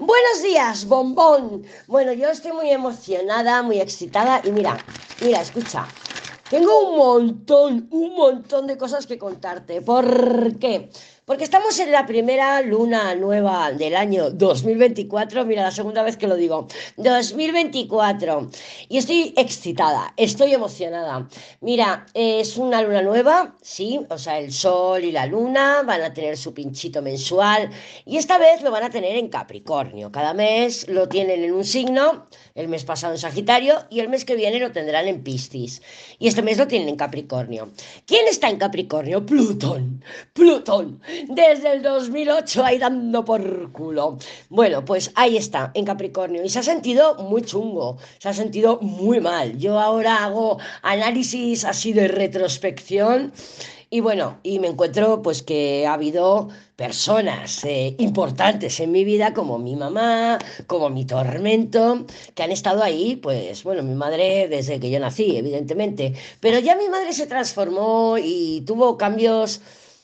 Buenos días, bombón. Bueno, yo estoy muy emocionada, muy excitada y mira, mira, escucha. Tengo un montón, un montón de cosas que contarte. ¿Por qué? Porque estamos en la primera luna nueva del año 2024, mira, la segunda vez que lo digo, 2024. Y estoy excitada, estoy emocionada. Mira, es una luna nueva, sí, o sea, el sol y la luna van a tener su pinchito mensual y esta vez lo van a tener en Capricornio. Cada mes lo tienen en un signo, el mes pasado en Sagitario y el mes que viene lo tendrán en Piscis. Y este mes lo tienen en Capricornio. ¿Quién está en Capricornio? Plutón. Plutón desde el 2008 ahí dando por culo. Bueno, pues ahí está, en Capricornio. Y se ha sentido muy chungo, se ha sentido muy mal. Yo ahora hago análisis así de retrospección. Y bueno, y me encuentro pues que ha habido personas eh, importantes en mi vida, como mi mamá, como mi tormento, que han estado ahí, pues bueno, mi madre desde que yo nací, evidentemente. Pero ya mi madre se transformó y tuvo cambios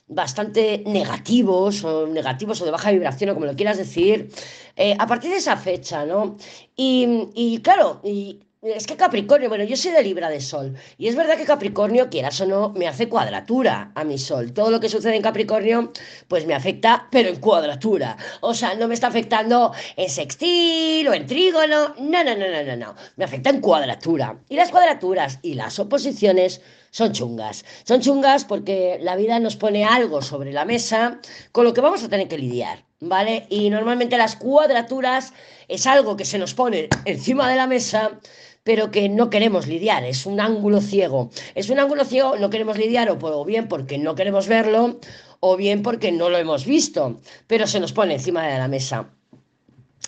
bastante negativos o negativos o de baja vibración o como lo quieras decir, eh, a partir de esa fecha, ¿no? Y, y claro, y es que Capricornio, bueno, yo soy de Libra de Sol, y es verdad que Capricornio, quieras o no, me hace cuadratura a mi Sol. Todo lo que sucede en Capricornio, pues me afecta, pero en cuadratura. O sea, no me está afectando en sextil o en trígono, no, no, no, no, no, no. Me afecta en cuadratura. Y las cuadraturas y las oposiciones son chungas. Son chungas porque la vida nos pone algo sobre la mesa con lo que vamos a tener que lidiar, ¿vale? Y normalmente las cuadraturas es algo que se nos pone encima de la mesa pero que no queremos lidiar, es un ángulo ciego. Es un ángulo ciego, no queremos lidiar o, bien porque no queremos verlo o bien porque no lo hemos visto, pero se nos pone encima de la mesa.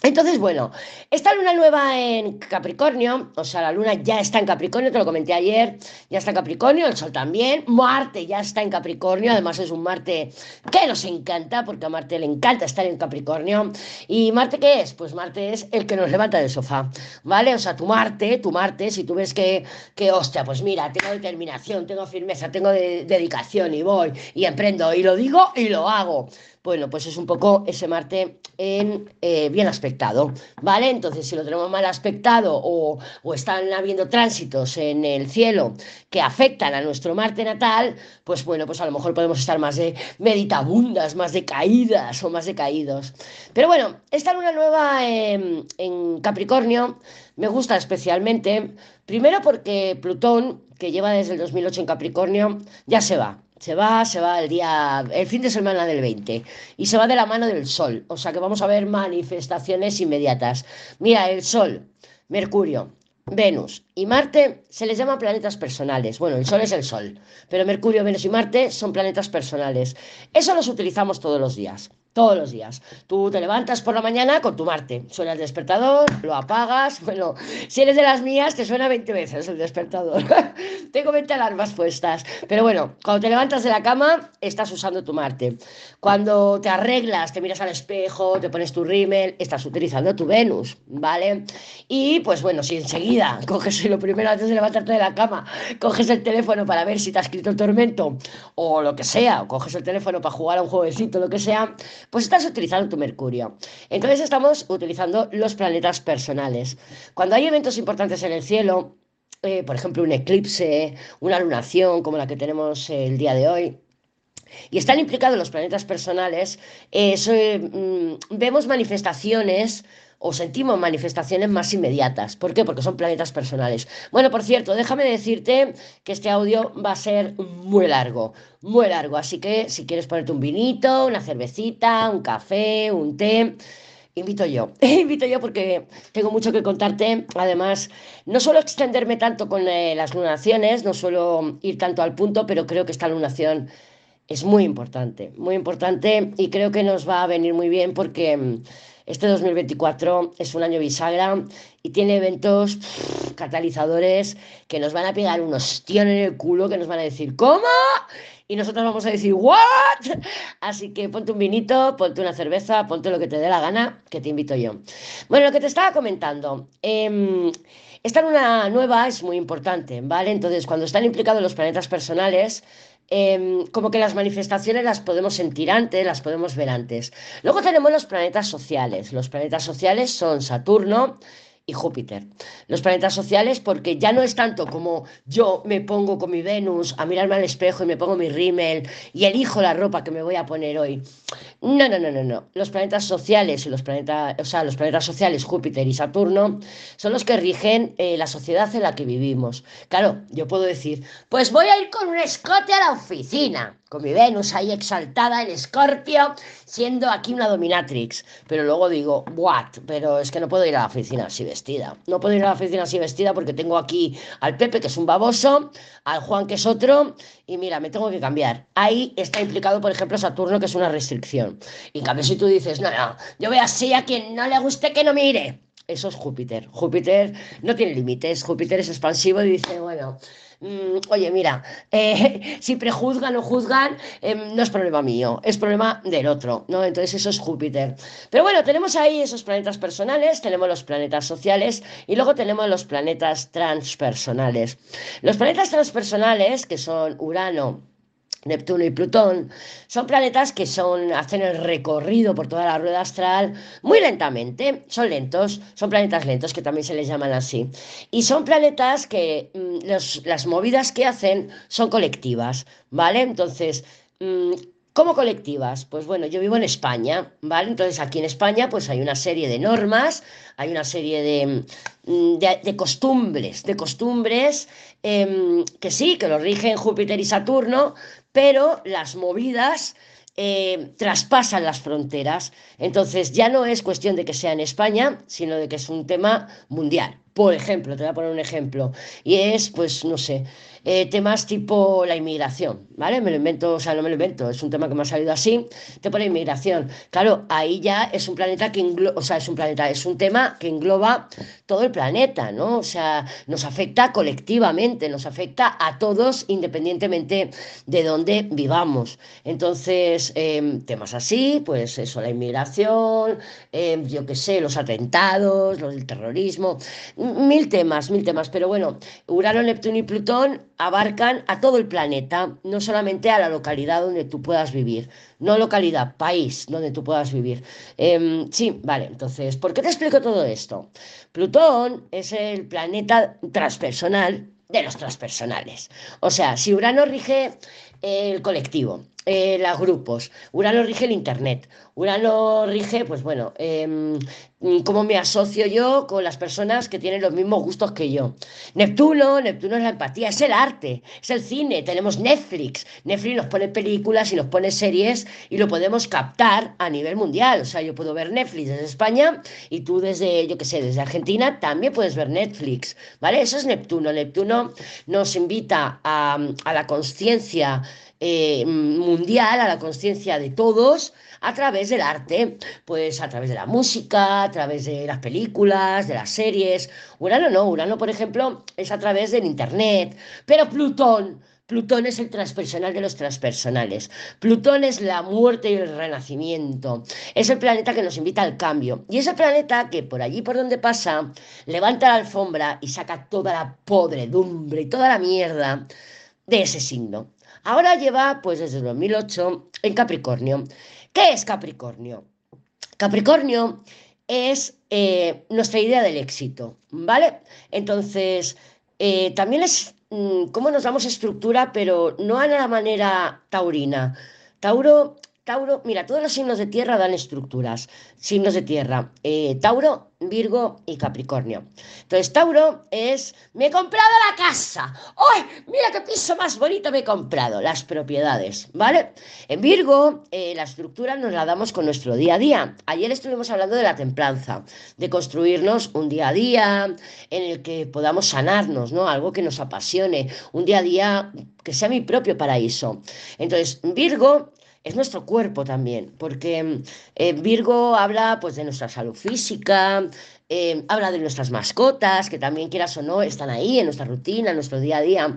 Entonces, bueno, esta luna nueva en Capricornio, o sea, la luna ya está en Capricornio, te lo comenté ayer, ya está en Capricornio, el sol también, Marte ya está en Capricornio, además es un Marte que nos encanta, porque a Marte le encanta estar en Capricornio. ¿Y Marte qué es? Pues Marte es el que nos levanta del sofá, ¿vale? O sea, tu Marte, tu Marte, si tú ves que, que hostia, pues mira, tengo determinación, tengo firmeza, tengo dedicación y voy y emprendo y lo digo y lo hago. Bueno, pues es un poco ese Marte eh, bien aspectado, ¿vale? Entonces, si lo tenemos mal aspectado o, o, están habiendo tránsitos en el cielo que afectan a nuestro Marte natal, pues bueno, pues a lo mejor podemos estar más de meditabundas, más de caídas o más de caídos. Pero bueno, esta luna nueva en Capricornio me gusta especialmente, primero porque Plutón, que lleva desde el 2008 en Capricornio, ya se va. Se va, se va el día, el fin de semana del 20 y se va de la mano del Sol. O sea que vamos a ver manifestaciones inmediatas. Mira, el Sol, Mercurio, Venus y Marte se les llama planetas personales. Bueno, el Sol es el Sol, pero Mercurio, Venus y Marte son planetas personales. Eso los utilizamos todos los días todos los días. Tú te levantas por la mañana con tu Marte, suena el despertador, lo apagas, bueno, si eres de las mías te suena 20 veces el despertador. Tengo 20 alarmas puestas, pero bueno, cuando te levantas de la cama estás usando tu Marte. Cuando te arreglas, te miras al espejo, te pones tu rímel, estás utilizando tu Venus, ¿vale? Y pues bueno, si enseguida coges lo primero antes de levantarte de la cama, coges el teléfono para ver si te ha escrito el tormento o lo que sea, o coges el teléfono para jugar a un jueguecito, lo que sea, pues estás utilizando tu Mercurio. Entonces estamos utilizando los planetas personales. Cuando hay eventos importantes en el cielo, eh, por ejemplo, un eclipse, una lunación como la que tenemos el día de hoy, y están implicados los planetas personales, eh, mm, vemos manifestaciones o sentimos manifestaciones más inmediatas. ¿Por qué? Porque son planetas personales. Bueno, por cierto, déjame decirte que este audio va a ser muy largo, muy largo. Así que si quieres ponerte un vinito, una cervecita, un café, un té, invito yo. invito yo porque tengo mucho que contarte. Además, no suelo extenderme tanto con eh, las lunaciones, no suelo ir tanto al punto, pero creo que esta lunación es muy importante, muy importante y creo que nos va a venir muy bien porque mm, este 2024 es un año bisagra y tiene eventos catalizadores que nos van a pegar unos tíos en el culo que nos van a decir ¿cómo? Y nosotros vamos a decir ¿what? Así que ponte un vinito, ponte una cerveza, ponte lo que te dé la gana, que te invito yo. Bueno, lo que te estaba comentando. Eh, esta luna nueva es muy importante, ¿vale? Entonces, cuando están implicados los planetas personales, em, como que las manifestaciones las podemos sentir antes, las podemos ver antes. Luego tenemos los planetas sociales. Los planetas sociales son Saturno, y Júpiter. Los planetas sociales, porque ya no es tanto como yo me pongo con mi Venus a mirarme al espejo y me pongo mi rímel y elijo la ropa que me voy a poner hoy. No, no, no, no, no. Los planetas sociales y los planetas, o sea, los planetas sociales, Júpiter y Saturno, son los que rigen eh, la sociedad en la que vivimos. Claro, yo puedo decir, pues voy a ir con un escote a la oficina con mi Venus ahí exaltada en Escorpio, siendo aquí una dominatrix. Pero luego digo, what? Pero es que no puedo ir a la oficina así vestida. No puedo ir a la oficina así vestida porque tengo aquí al Pepe, que es un baboso, al Juan, que es otro, y mira, me tengo que cambiar. Ahí está implicado, por ejemplo, Saturno, que es una restricción. Y en cambio, si tú dices, no, no, yo voy así a quien no le guste que no mire. Eso es Júpiter. Júpiter no tiene límites. Júpiter es expansivo y dice, bueno, Mm, oye, mira, eh, si prejuzgan o juzgan, em, no es problema mío, es problema del otro, ¿no? Entonces eso es Júpiter. Pero bueno, tenemos ahí esos planetas personales, tenemos los planetas sociales y luego tenemos los planetas transpersonales. Los planetas transpersonales, que son Urano, Neptuno y Plutón, son planetas que son, hacen el recorrido por toda la rueda astral muy lentamente, son lentos, son planetas lentos que también se les llaman así. Y son planetas que mm, las movidas que hacen son colectivas, ¿vale? Entonces, mm, ¿Cómo colectivas? Pues bueno, yo vivo en España, ¿vale? Entonces aquí en España pues hay una serie de normas, hay una serie de, mm, de, costumbres, de costumbres em, que sí, que lo rigen Júpiter y Saturno, pero las movidas eh, traspasan las fronteras. Entonces ya no es cuestión de que sea en España, sino de que es un tema mundial. Por ejemplo, te voy a poner un ejemplo, y es, pues, no sé, eh, temas tipo la inmigración, ¿vale? Me lo invento, o sea, no me lo invento, es un tema que me ha salido así, te pone inmigración. Claro, ahí ya es un planeta que engloba, o sea, es un planeta, es un tema que engloba todo el planeta, ¿no? O sea, nos afecta colectivamente, nos afecta a todos independientemente de dónde vivamos. Entonces, em, temas así, pues eso, la inmigración, em, yo qué sé, los atentados, los del terrorismo, mil temas, mil temas, pero bueno, Urano, Neptuno y Plutón abarcan a todo el planeta, no solamente a la localidad donde tú puedas vivir, no localidad, país donde tú puedas vivir. Em, sí, vale, entonces, ¿por qué te explico todo esto? Plutón es el planeta transpersonal de los transpersonales. O sea, si Urano rige el colectivo, eh, los grupos, Urano rige el Internet, Urano rige, pues bueno, em, cómo me asocio yo con las personas que tienen los mismos gustos que yo. Neptuno, Neptuno es la empatía, es el arte, es el cine, tenemos Netflix, Netflix nos pone películas y nos pone series y lo podemos captar a nivel mundial, o sea, yo puedo ver Netflix desde España y tú desde, yo qué sé, desde Argentina también puedes ver Netflix, ¿vale? Eso es Neptuno, Neptuno nos invita a, a la conciencia eh, mundial, a la conciencia de todos, a través del arte, pues a través de la música, a través de las películas, de las series. Urano no, Urano, por ejemplo, es a través del Internet, pero Plutón. Plutón es el transpersonal de los transpersonales. Plutón es la muerte y el renacimiento. Es el planeta que nos invita al cambio. Y es el planeta que por allí por donde pasa, levanta la alfombra y saca toda la podredumbre y toda la mierda de ese signo. Ahora lleva, pues desde 2008, en Capricornio. ¿Qué es Capricornio? Capricornio es eh, nuestra idea del éxito, ¿vale? Entonces, eh, también es mm, cómo nos damos estructura, pero no a la manera taurina. Tauro Tauro, mira, todos los signos de tierra dan estructuras. Signos de tierra, eh, Tauro, Virgo y Capricornio. Entonces, Tauro es, me he comprado la casa. ¡Ay! Mira qué piso más bonito me he comprado. Las propiedades, ¿vale? En Virgo, eh, la estructura nos la damos con nuestro día a día. Ayer estuvimos hablando de la templanza, de construirnos un día a día en el que podamos sanarnos, ¿no? Algo que nos apasione, un día a día que sea mi propio paraíso. Entonces, Virgo es nuestro cuerpo también, porque eh, Virgo habla pues de nuestra salud física, eh, habla de nuestras mascotas, que también quieras o no, están ahí en nuestra rutina, en nuestro día a día.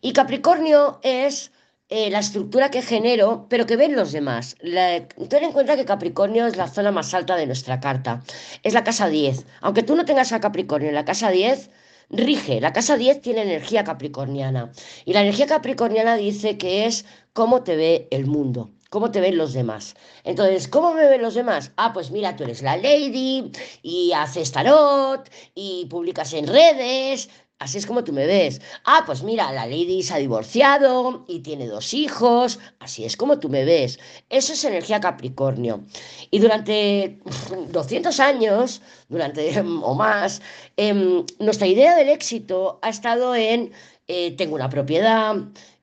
Y Capricornio es eh, la estructura que genero, pero que ven los demás. ten en cuenta que Capricornio es la zona más alta de nuestra carta. Es la casa 10. Aunque tú no tengas a Capricornio en la casa 10, rige, la casa 10 tiene energía capricorniana. Y la energía capricorniana dice que es cómo te ve el mundo cómo te ven los demás. Entonces, ¿cómo me ven los demás? Ah, pues mira, tú eres la lady y haces tarot y publicas en redes. Así es como tú me ves. Ah, pues mira, la lady se ha divorciado y tiene dos hijos. Así es como tú me ves. Eso es energía Capricornio. Y durante 200 años, durante o más, em, nuestra idea del éxito ha estado en eh, tengo una propiedad,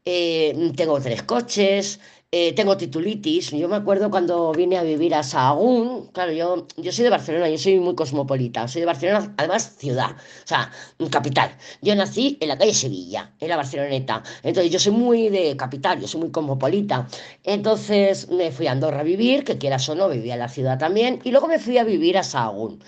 eh, tengo tres coches, eh, tengo titulitis. Yo me acuerdo cuando vine a vivir a Sahagún, claro, yo, yo soy de Barcelona, yo soy muy cosmopolita, soy de Barcelona, además ciudad, o sea, capital. Yo nací en la calle Sevilla, en la Barceloneta, entonces yo soy muy de capital, yo soy muy cosmopolita. Entonces me fui a Andorra a vivir, que quieras o no, vivía en la ciudad también, y luego me fui a vivir a Sahagún,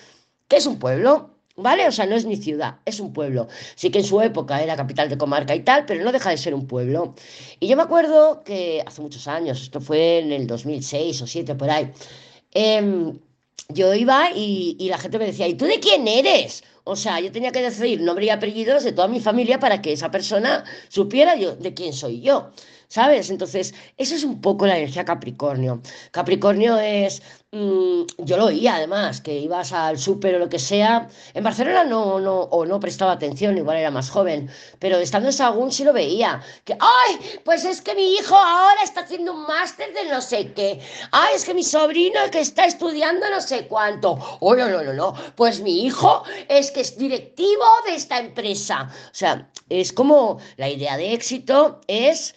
que es un pueblo ¿Vale? O sea, no es ni ciudad, es un pueblo. Sí que en su época era capital de comarca y tal, pero no deja de ser un pueblo. Y yo me acuerdo que hace muchos años, esto fue en el 2006 o 2007 por ahí, em, yo iba y, y la gente me decía, ¿y tú de quién eres? O sea, yo tenía que decir nombre y apellidos de toda mi familia para que esa persona supiera yo de quién soy yo. ¿Sabes? Entonces, eso es un poco la energía Capricornio. Capricornio es, mm, yo lo oía además, que ibas al súper o lo que sea. En Barcelona no, no, o no prestaba atención, igual era más joven, pero estando en Sagún sí lo veía. Que, ¡ay! Pues es que mi hijo ahora está haciendo un máster de no sé qué. ¡Ay! Es que mi sobrino que está estudiando no sé cuánto. ¡Oh, no, no, no, no! Pues mi hijo es que es directivo de esta empresa. O sea, es como la idea de éxito es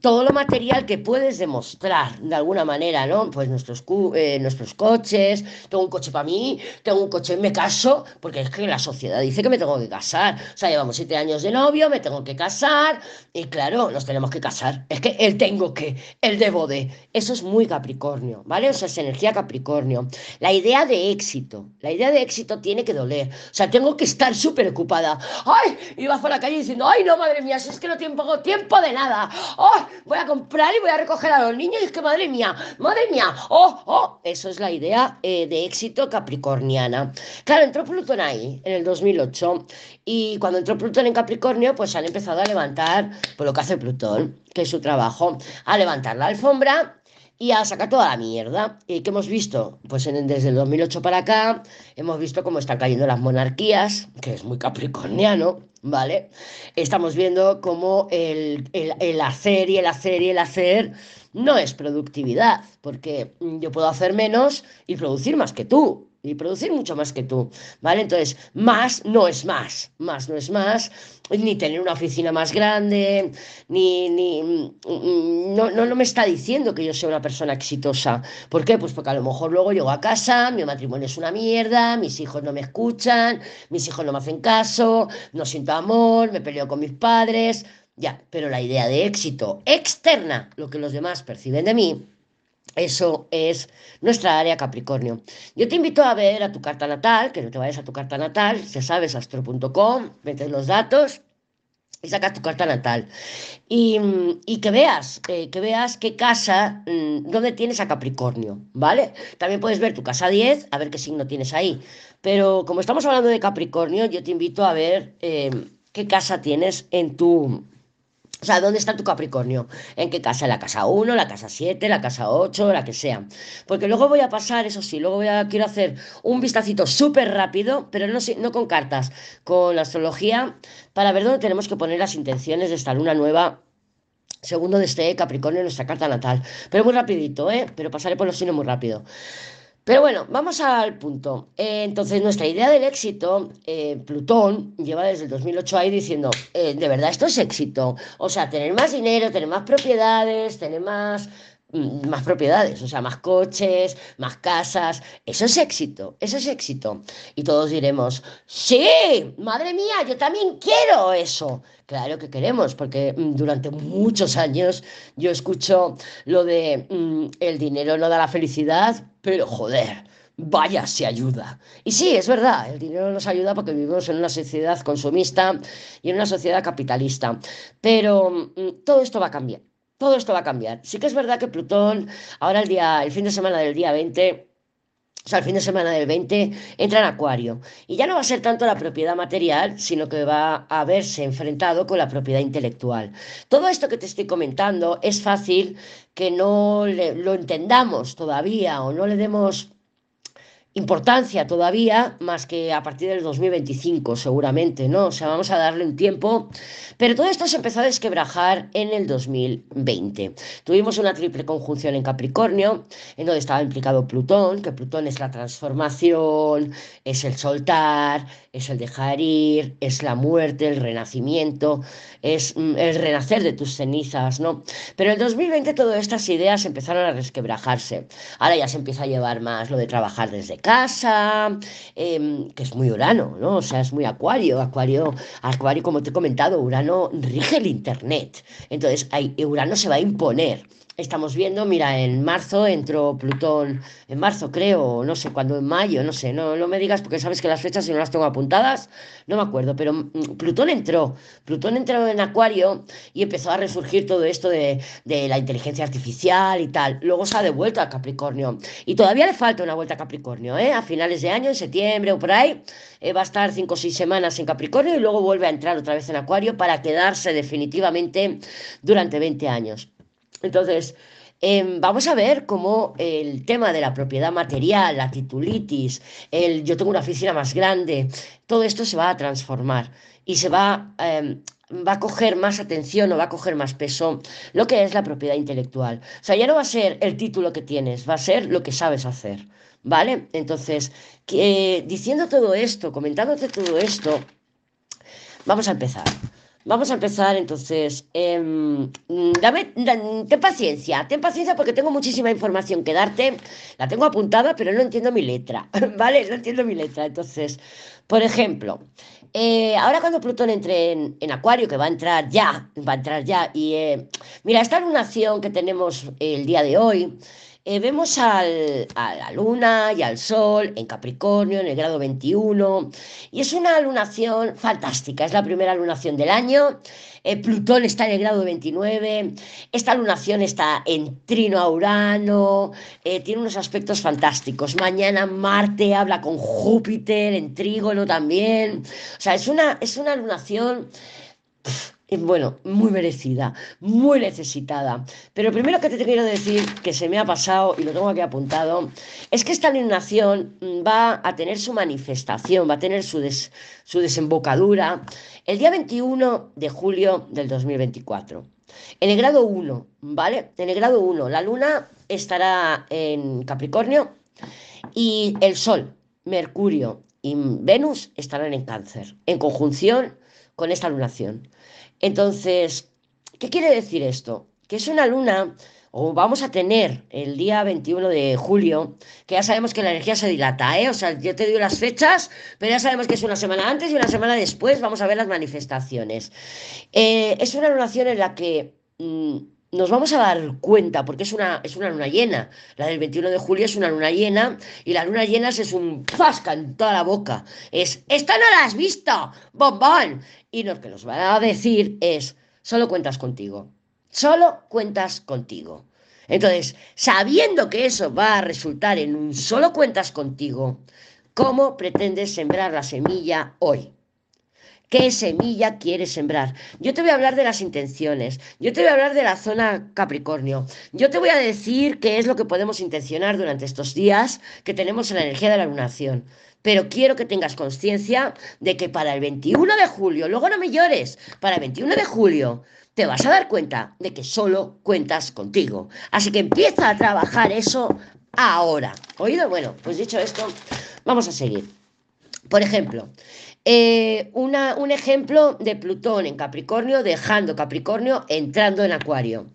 todo lo material que puedes demostrar de alguna manera, ¿no? Pues nuestros, eh, nuestros coches, tengo un coche para mí, tengo un coche, me caso, porque es que la sociedad dice que me tengo que casar. O sea, llevamos siete años de novio, me tengo que casar, y claro, nos tenemos que casar. Es que el tengo que, el debo de. Eso es muy Capricornio, ¿vale? O sea, es energía Capricornio. La idea de éxito, la idea de éxito tiene que doler. O sea, tengo que estar súper ocupada. ¡Ay! Y vas por la calle diciendo, ¡ay, no, madre mía, si es que no tengo tiempo de nada! ¡Oh! Voy a comprar y voy a recoger a los niños y es que madre mía, madre mía, ¡oh! ¡oh! Eso es la idea eh, de éxito capricorniana. Claro, entró Plutón ahí en el 2008 y cuando entró Plutón en Capricornio, pues han empezado a levantar, pues lo que hace Plutón, que es su trabajo, a levantar la alfombra y a sacar toda la mierda. ¿Y qué hemos visto? Pues desde el 2008 para acá hemos visto cómo están cayendo las monarquías, que es muy capricorniano, ¿vale? Estamos viendo cómo el, el hacer y el hacer y el hacer no es productividad, porque yo puedo hacer menos y producir más que tú y producir mucho más que tú, ¿vale? Entonces, más no es más, más no es más, ni tener una oficina más grande, ni, ni no, no, no me está diciendo que yo sea una persona exitosa. ¿Por qué? Pues porque a lo mejor luego llego a casa, mi matrimonio es una mierda, mis hijos no me escuchan, mis hijos no me hacen caso, no siento amor, me peleo con mis padres, ya, pero la idea de éxito externa, lo que los demás perciben de mí, eso es nuestra área Capricornio. Yo te invito a ver a tu carta natal, que no te vayas a tu carta natal, ya sabes, astro.com, metes los datos y sacas tu carta natal. Y, que veas, eh, que veas qué casa, mm, dónde tienes a Capricornio, ¿vale? También puedes ver tu casa 10, a ver qué signo tienes ahí. Pero como estamos hablando de Capricornio, yo te invito a ver eh, qué casa tienes en tu, o sea, ¿dónde está tu Capricornio? ¿En qué casa? ¿La casa 1, la casa 7, la casa 8, la que sea? Porque luego voy a pasar, eso sí, luego quiero hacer un vistacito súper rápido, pero no, con cartas, con astrología, para ver dónde tenemos que poner las intenciones de esta luna nueva segundo de este Capricornio nuestra carta natal. Pero muy rapidito, ¿eh? Pero pasaré por los signos muy rápido. Pero bueno, vamos al punto. Eh, entonces, nuestra idea del éxito, eh, Plutón lleva desde el 2008 ahí diciendo, eh, de verdad, esto es éxito. O sea, tener más dinero, tener más propiedades, tener más, más propiedades, o sea, más coches, más casas. Eso es éxito, eso es éxito. Y todos diremos, sí, madre mía, yo también quiero eso. Claro que queremos, porque mm, durante muchos años yo escucho lo de mm, el dinero no da la felicidad pero joder, vaya si ayuda. Y sí, es verdad, el dinero nos ayuda porque vivimos en una sociedad consumista y en una sociedad capitalista. Pero mm, todo esto va a cambiar. Todo esto va a cambiar. Sí que es verdad que Plutón, ahora el día, el fin de semana del día 20, o sea, el fin de semana del 20 entra en Acuario. Y ya no va a ser tanto la propiedad material, sino que va a verse enfrentado con la propiedad intelectual. Todo esto que te estoy comentando es fácil que no lo entendamos todavía o no le demos importancia todavía, más que a partir del 2025 seguramente, ¿no? O sea, vamos a darle un tiempo, pero todo esto se empezó a desquebrajar en el 2020. Tuvimos una triple conjunción en Capricornio, en donde estaba implicado Plutón, que Plutón es la transformación, es el soltar, es el dejar ir, es la muerte, el renacimiento, es mm, el renacer de tus cenizas, ¿no? Pero en el 2020 todas estas ideas empezaron a resquebrajarse. Ahora ya se empieza a llevar más lo de trabajar desde casa, em, que es muy Urano, ¿no? O sea, es muy Acuario. Acuario, Acuario, como te he comentado, Urano rige el Internet. Entonces, ahí, Urano se va a imponer estamos viendo, mira, en marzo entró Plutón, en marzo creo, no sé cuándo, en mayo, no sé, no, me digas porque sabes que las fechas si no las tengo apuntadas, no me acuerdo, pero mm, Plutón entró, Plutón entró en Acuario y empezó a resurgir todo esto de, la inteligencia artificial y tal, luego se ha devuelto a Capricornio y todavía le falta una vuelta a Capricornio, ¿eh? A finales de año, en septiembre o por ahí, eh, va a estar cinco o seis semanas en Capricornio y luego vuelve a entrar otra vez en Acuario para quedarse definitivamente durante 20 años. Entonces, em, vamos a ver cómo el tema de la propiedad material, la titulitis, el yo tengo una oficina más grande, todo esto se va a transformar y se va, em, va a coger más atención o va a coger más peso lo que es la propiedad intelectual. O sea, ya no va a ser el título que tienes, va a ser lo que sabes hacer. ¿Vale? Entonces, diciendo todo esto, comentándote todo esto, vamos a empezar. Vamos a empezar entonces. Em, dame, ten paciencia, ten paciencia porque tengo muchísima información que darte. La tengo apuntada, pero no entiendo mi letra, ¿vale? No entiendo mi letra. Entonces, por ejemplo, eh, ahora cuando Plutón entre en, Acuario, que va a entrar ya, va a entrar ya, y eh, mira, esta lunación que tenemos el día de hoy, eh, vemos al, a la luna y al sol en Capricornio, en el grado 21, y es una lunación fantástica, es la primera lunación del año. Eh, Plutón está en el grado 29, esta lunación está en trino a Urano, eh, tiene unos aspectos fantásticos. Mañana Marte habla con Júpiter en trígono también. O sea, es una, es una lunación bueno, muy merecida, muy necesitada. Pero primero que te quiero decir, que se me ha pasado y lo tengo aquí apuntado, es que esta alineación va a tener su manifestación, va a tener su, su desembocadura el día 21 de julio del 2024. En el grado 1, ¿vale? En el grado 1, la luna estará en Capricornio y el Sol, Mercurio y Venus estarán en Cáncer, en conjunción con esta lunación. Entonces, ¿qué quiere decir esto? Que es una luna, o vamos a tener el día 21 de julio, que ya sabemos que la energía se dilata, ¿eh? O sea, yo te digo las fechas, pero ya sabemos que es una semana antes y una semana después, vamos a ver las manifestaciones. Eh, es una lunación en la que... Mm, nos vamos a dar cuenta, porque es una, es una luna llena. La del 21 de julio es una luna llena y la luna llena es un pasca en toda la boca. Es, esta no la has visto, bombón. Y lo que nos va a decir es, solo cuentas contigo. Solo cuentas contigo. Entonces, sabiendo que eso va a resultar en un solo cuentas contigo, ¿cómo pretendes sembrar la semilla hoy? Qué semilla quieres sembrar. Yo te voy a hablar de las intenciones, yo te voy a hablar de la zona Capricornio, yo te voy a decir qué es lo que podemos intencionar durante estos días que tenemos en la energía de la lunación. Pero quiero que tengas conciencia de que para el 21 de julio, luego no me llores, para el 21 de julio te vas a dar cuenta de que solo cuentas contigo. Así que empieza a trabajar eso ahora. ¿Oído? Bueno, pues dicho esto, vamos a seguir. Por ejemplo, eh, una, un ejemplo de Plutón en Capricornio, dejando Capricornio, entrando en Acuario.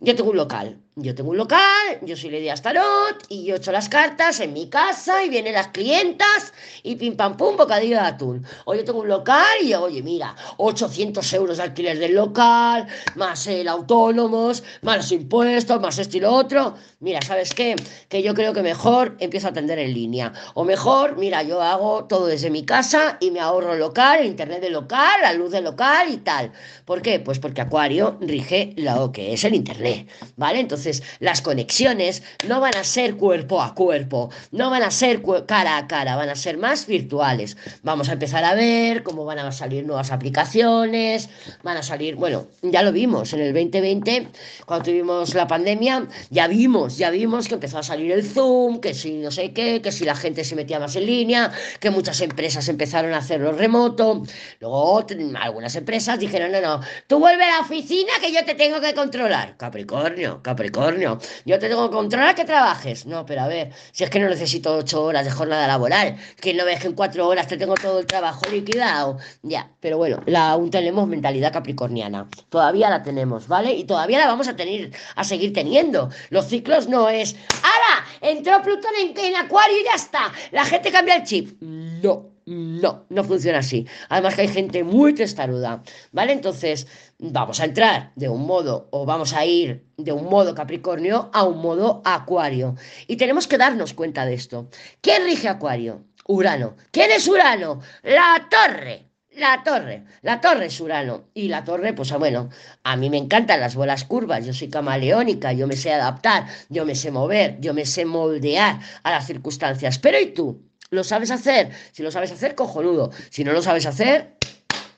Yo tengo un local, yo tengo un local, yo soy Lady Astarot y yo echo las cartas en mi casa y vienen las clientas y pim pam pum, bocadillo de atún. O yo tengo un local y oye, mira, 800 euros de alquiler del local, más el autónomos, más los impuestos, más esto y lo otro. Mira, ¿sabes qué? Que yo creo que mejor empiezo a atender en línea. O mejor, mira, yo hago todo desde mi casa y me ahorro local, el internet del local, la luz del local y tal. ¿Por qué? Pues porque Acuario rige lo que es el internet, ¿vale? Entonces, Entonces, las conexiones no van a ser cuerpo a cuerpo, no van a ser cara a cara, van a ser más virtuales. Vamos a empezar a ver cómo van a salir nuevas aplicaciones, van a salir, bueno, ya lo vimos en el 2020, cuando tuvimos la pandemia, ya vimos, ya vimos que empezó a salir el Zoom, que si no sé qué, que si la gente se metía más en línea, que muchas empresas empezaron a hacerlo remoto. Luego algunas empresas dijeron, no, no, tú vuelve a la oficina que yo te tengo que controlar. Capricornio, Capricornio, yo te tengo que controlar que trabajes. No, pero a ver, si es que no necesito ocho horas de jornada laboral, que no ves que en cuatro horas te tengo todo el trabajo liquidado. Ya, pero bueno, aún tenemos mentalidad capricorniana. Todavía la tenemos, ¿vale? Y todavía la vamos a tener, a seguir teniendo. Los ciclos no es, ¡Hala! Entró Plutón en Acuario y ya está. La gente cambia el chip. No. No, no funciona así. Además que hay gente muy testaruda, ¿vale? Entonces, vamos a entrar de un modo o vamos a ir de un modo Capricornio a un modo Acuario. Y tenemos que darnos cuenta de esto. ¿Quién rige Acuario? Urano. ¿Quién es Urano? La torre. La torre, la torre es Urano. Y la torre, pues bueno, a mí me encantan las bolas curvas, yo soy camaleónica, yo me sé adaptar, yo me sé mover, yo me sé moldear a las circunstancias. Pero ¿y tú? ¿Lo sabes hacer? Si lo sabes hacer, cojonudo. Si no lo sabes hacer,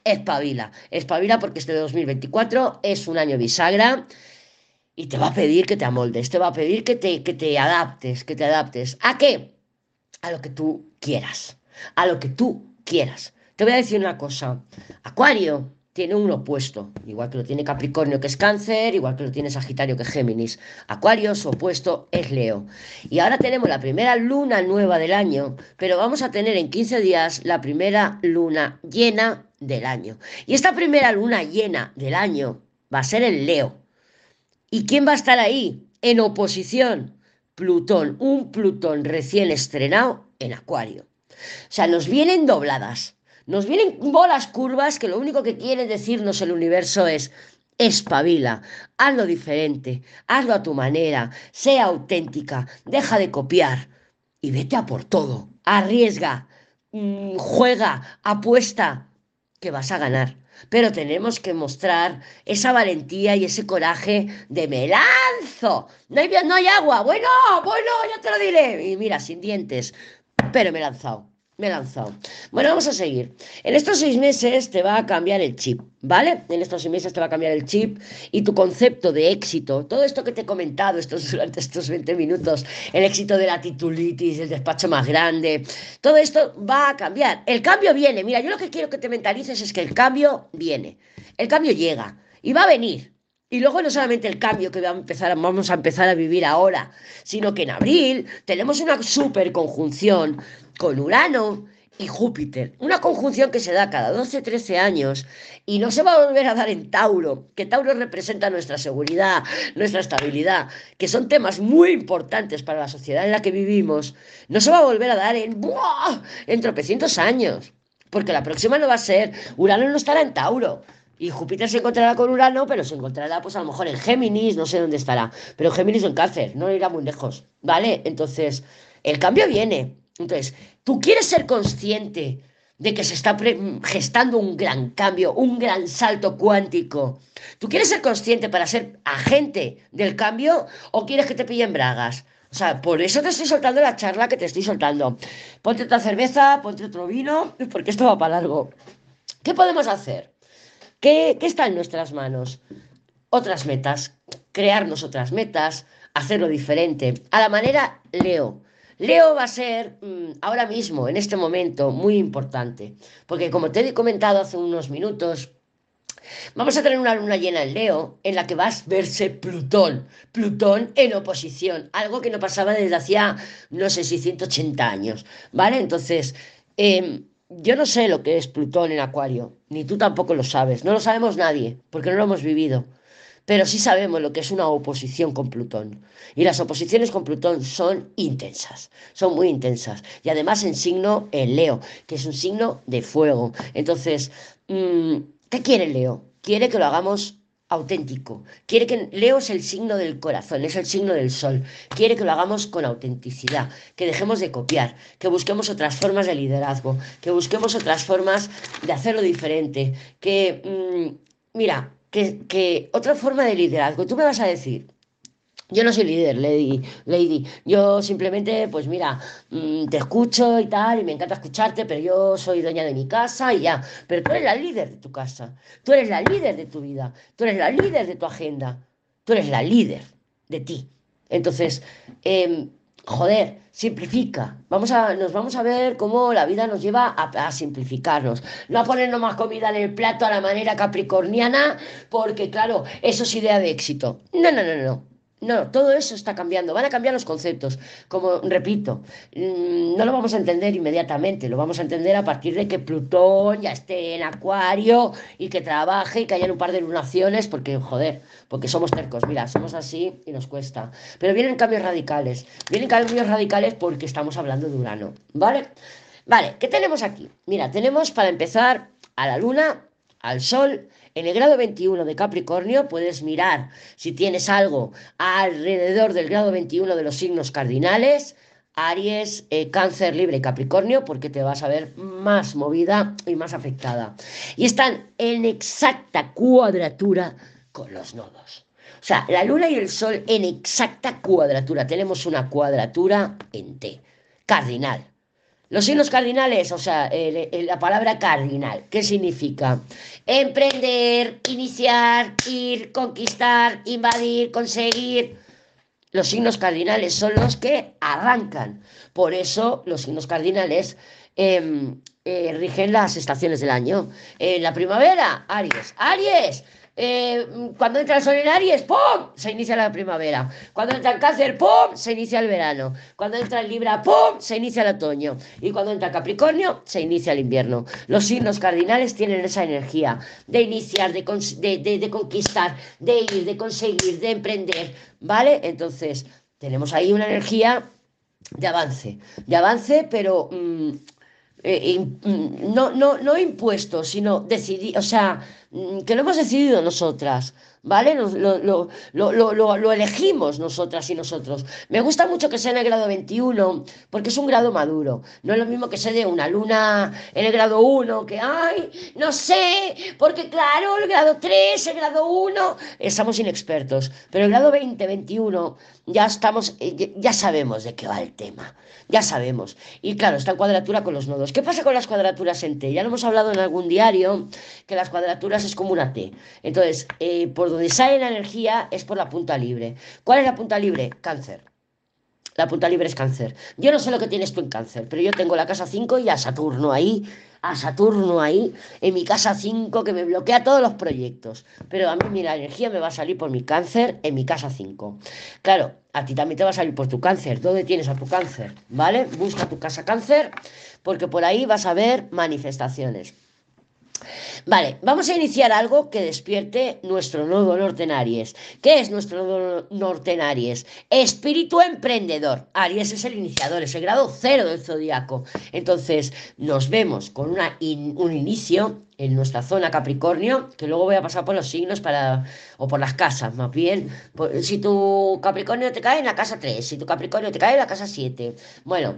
espabila. Espabila porque este 2024 es un año bisagra y te va a pedir que te amoldes, te va a pedir que te, que te adaptes, que te adaptes. ¿A qué? A lo que tú quieras. A lo que tú quieras. Te voy a decir una cosa. Acuario tiene un opuesto, igual que lo tiene Capricornio, que es Cáncer, igual que lo tiene Sagitario, que es Géminis. Acuario, su opuesto es Leo. Y ahora tenemos la primera luna nueva del año, pero vamos a tener en 15 días la primera luna llena del año. Y esta primera luna llena del año va a ser en Leo. ¿Y quién va a estar ahí? En oposición. Plutón, un Plutón recién estrenado en Acuario. O sea, nos vienen dobladas. Nos vienen bolas curvas que lo único que quiere decirnos el universo es espabila, hazlo diferente, hazlo a tu manera, sea auténtica, deja de copiar y vete a por todo, arriesga, mm, juega, apuesta, que vas a ganar. Pero tenemos que mostrar esa valentía y ese coraje de me lanzo. No hay, no hay agua. Bueno, bueno, ya te lo diré. Y mira, sin dientes. Pero me he lanzado me he lanzado. Bueno, vamos a seguir. En estos seis meses te va a cambiar el chip, ¿vale? En estos seis meses te va a cambiar el chip y tu concepto de éxito, todo esto que te he comentado estos, durante estos 20 minutos, el éxito de la titulitis, el despacho más grande, todo esto va a cambiar. El cambio viene. Mira, yo lo que quiero que te mentalices es que el cambio viene. El cambio llega y va a venir. Y luego no solamente el cambio que vamos a, empezar, a vivir ahora, sino que en abril tenemos una super conjunción con Urano y Júpiter. Una conjunción que se da cada 12-13 años y no se va a volver a dar en Tauro, que Tauro representa nuestra seguridad, nuestra estabilidad, que son temas muy importantes para la sociedad en la que vivimos. No se va a volver a dar en, ¡buah! en tropecientos años, porque la próxima no va a ser, Urano no estará en Tauro. Y Júpiter se encontrará con Urano, pero se encontrará pues a lo mejor en Géminis, no sé dónde estará, pero Géminis o en Cáncer, no irá muy lejos, ¿vale? Entonces, el cambio viene, entonces, tú quieres ser consciente de que se está gestando un gran cambio, un gran salto cuántico. ¿Tú quieres ser consciente para ser agente del cambio o quieres que te pillen bragas? O sea, por eso te estoy soltando la charla que te estoy soltando. Ponte otra cerveza, ponte otro vino, porque esto va para largo. ¿Qué podemos hacer? ¿Qué, está en nuestras manos? Otras metas, crearnos otras metas, hacerlo diferente. A la manera Leo. Leo va a ser mm, ahora mismo, en este momento, muy importante, porque como te he comentado hace unos minutos, Vamos a tener una luna llena en Leo en la que va a verse Plutón, Plutón en oposición, algo que no pasaba desde hacía, no sé si 180 años, ¿vale? Entonces, em, yo no sé lo que es Plutón en Acuario, ni tú tampoco lo sabes, no lo sabemos nadie, porque no lo hemos vivido pero sí sabemos lo que es una oposición con Plutón. Y las oposiciones con Plutón son intensas, son muy intensas. Y además en signo en Leo, que es un signo de fuego. Entonces, mm, ¿qué quiere Leo? Quiere que lo hagamos auténtico. Quiere que Leo es el signo del corazón, es el signo del sol. Quiere que lo hagamos con autenticidad, que dejemos de copiar, que busquemos otras formas de liderazgo, que busquemos otras formas de hacerlo diferente, que, mm, mira, que, otra forma de liderazgo. Tú me vas a decir, Yo no soy líder, Lady. Lady. Yo simplemente, pues mira, mm, te escucho y tal, y me encanta escucharte, pero yo soy dueña de mi casa y ya. Pero tú eres la líder de tu casa. Tú eres la líder de tu vida. Tú eres la líder de tu agenda. Tú eres la líder de ti. Entonces, eh, joder, simplifica. Vamos a, nos vamos a ver cómo la vida nos lleva a, a, simplificarnos. No a ponernos más comida en el plato a la manera capricorniana, porque claro, eso es idea de éxito. No, no, no, no. No, todo eso está cambiando, van a cambiar los conceptos. Como repito, mm, no lo vamos a entender inmediatamente, lo vamos a entender a partir de que Plutón ya esté en Acuario y que trabaje y que haya un par de lunaciones, porque, joder, porque somos tercos, mira, somos así y nos cuesta. Pero vienen cambios radicales, vienen cambios radicales porque estamos hablando de Urano, ¿vale? Vale, ¿qué tenemos aquí? Mira, tenemos para empezar a la Luna, al Sol en el grado 21 de Capricornio puedes mirar si tienes algo alrededor del grado 21 de los signos cardinales, Aries, eh, Cáncer, Libre y Capricornio, porque te vas a ver más movida y más afectada. Y están en exacta cuadratura con los nodos. O sea, la Luna y el Sol en exacta cuadratura. Tenemos una cuadratura en T, cardinal. Los signos cardinales, o sea, la palabra cardinal, ¿qué significa? Emprender, iniciar, ir, conquistar, invadir, conseguir. Los signos cardinales son los que arrancan. Por eso los signos cardinales em, eh, rigen las estaciones del año. En la primavera, Aries. Aries, eh, cuando entra el sol en Aries, ¡pum! Se inicia la primavera. Cuando entra el cáncer, ¡pum! Se inicia el verano. Cuando entra el Libra, ¡pum! Se inicia el otoño. Y cuando entra Capricornio, se inicia el invierno. Los signos cardinales tienen esa energía de iniciar, de, de, conquistar, de ir, de conseguir, de emprender. ¿Vale? Entonces, tenemos ahí una energía de avance. De avance, pero... Mm, eh, mm, no, no, no impuesto, sino decidir, o sea, mm, que lo hemos decidido nosotras. ¿vale? lo, lo, lo, lo, elegimos nosotras y nosotros. Me gusta mucho que sea en el grado 21, porque es un grado maduro. No es lo mismo que se dé una luna en el grado 1, que, ay, no sé, porque claro, el grado 3, el grado 1, estamos inexpertos. Pero el grado 20, 21, ya estamos, eh, ya sabemos de qué va el tema. Ya sabemos. Y claro, está en cuadratura con los nodos. ¿Qué pasa con las cuadraturas en T? Ya lo hemos hablado en algún diario, que las cuadraturas es como una T. Entonces, eh, por donde sale la energía es por la punta libre. ¿Cuál es la punta libre? Cáncer. La punta libre es cáncer. Yo no sé lo que tienes tú en cáncer, pero yo tengo la casa 5 y a Saturno ahí, a Saturno ahí, en mi casa 5 que me bloquea todos los proyectos. Pero a mí, mira, la energía me va a salir por mi cáncer en mi casa 5. Claro, a ti también te va a salir por tu cáncer. ¿Dónde tienes a tu cáncer? ¿Vale? Busca tu casa cáncer, porque por ahí vas a ver manifestaciones. Vale, vamos a iniciar algo que despierte nuestro nodo norte en Aries. ¿Qué es nuestro nodo norte en Aries? Espíritu emprendedor. Aries es el iniciador, es el grado cero del zodiaco. Entonces, nos vemos con un inicio en nuestra zona Capricornio, que luego voy a pasar por los signos para, o por las casas, más bien. si tu Capricornio te cae en la casa 3, si tu Capricornio te cae en la casa 7. Bueno,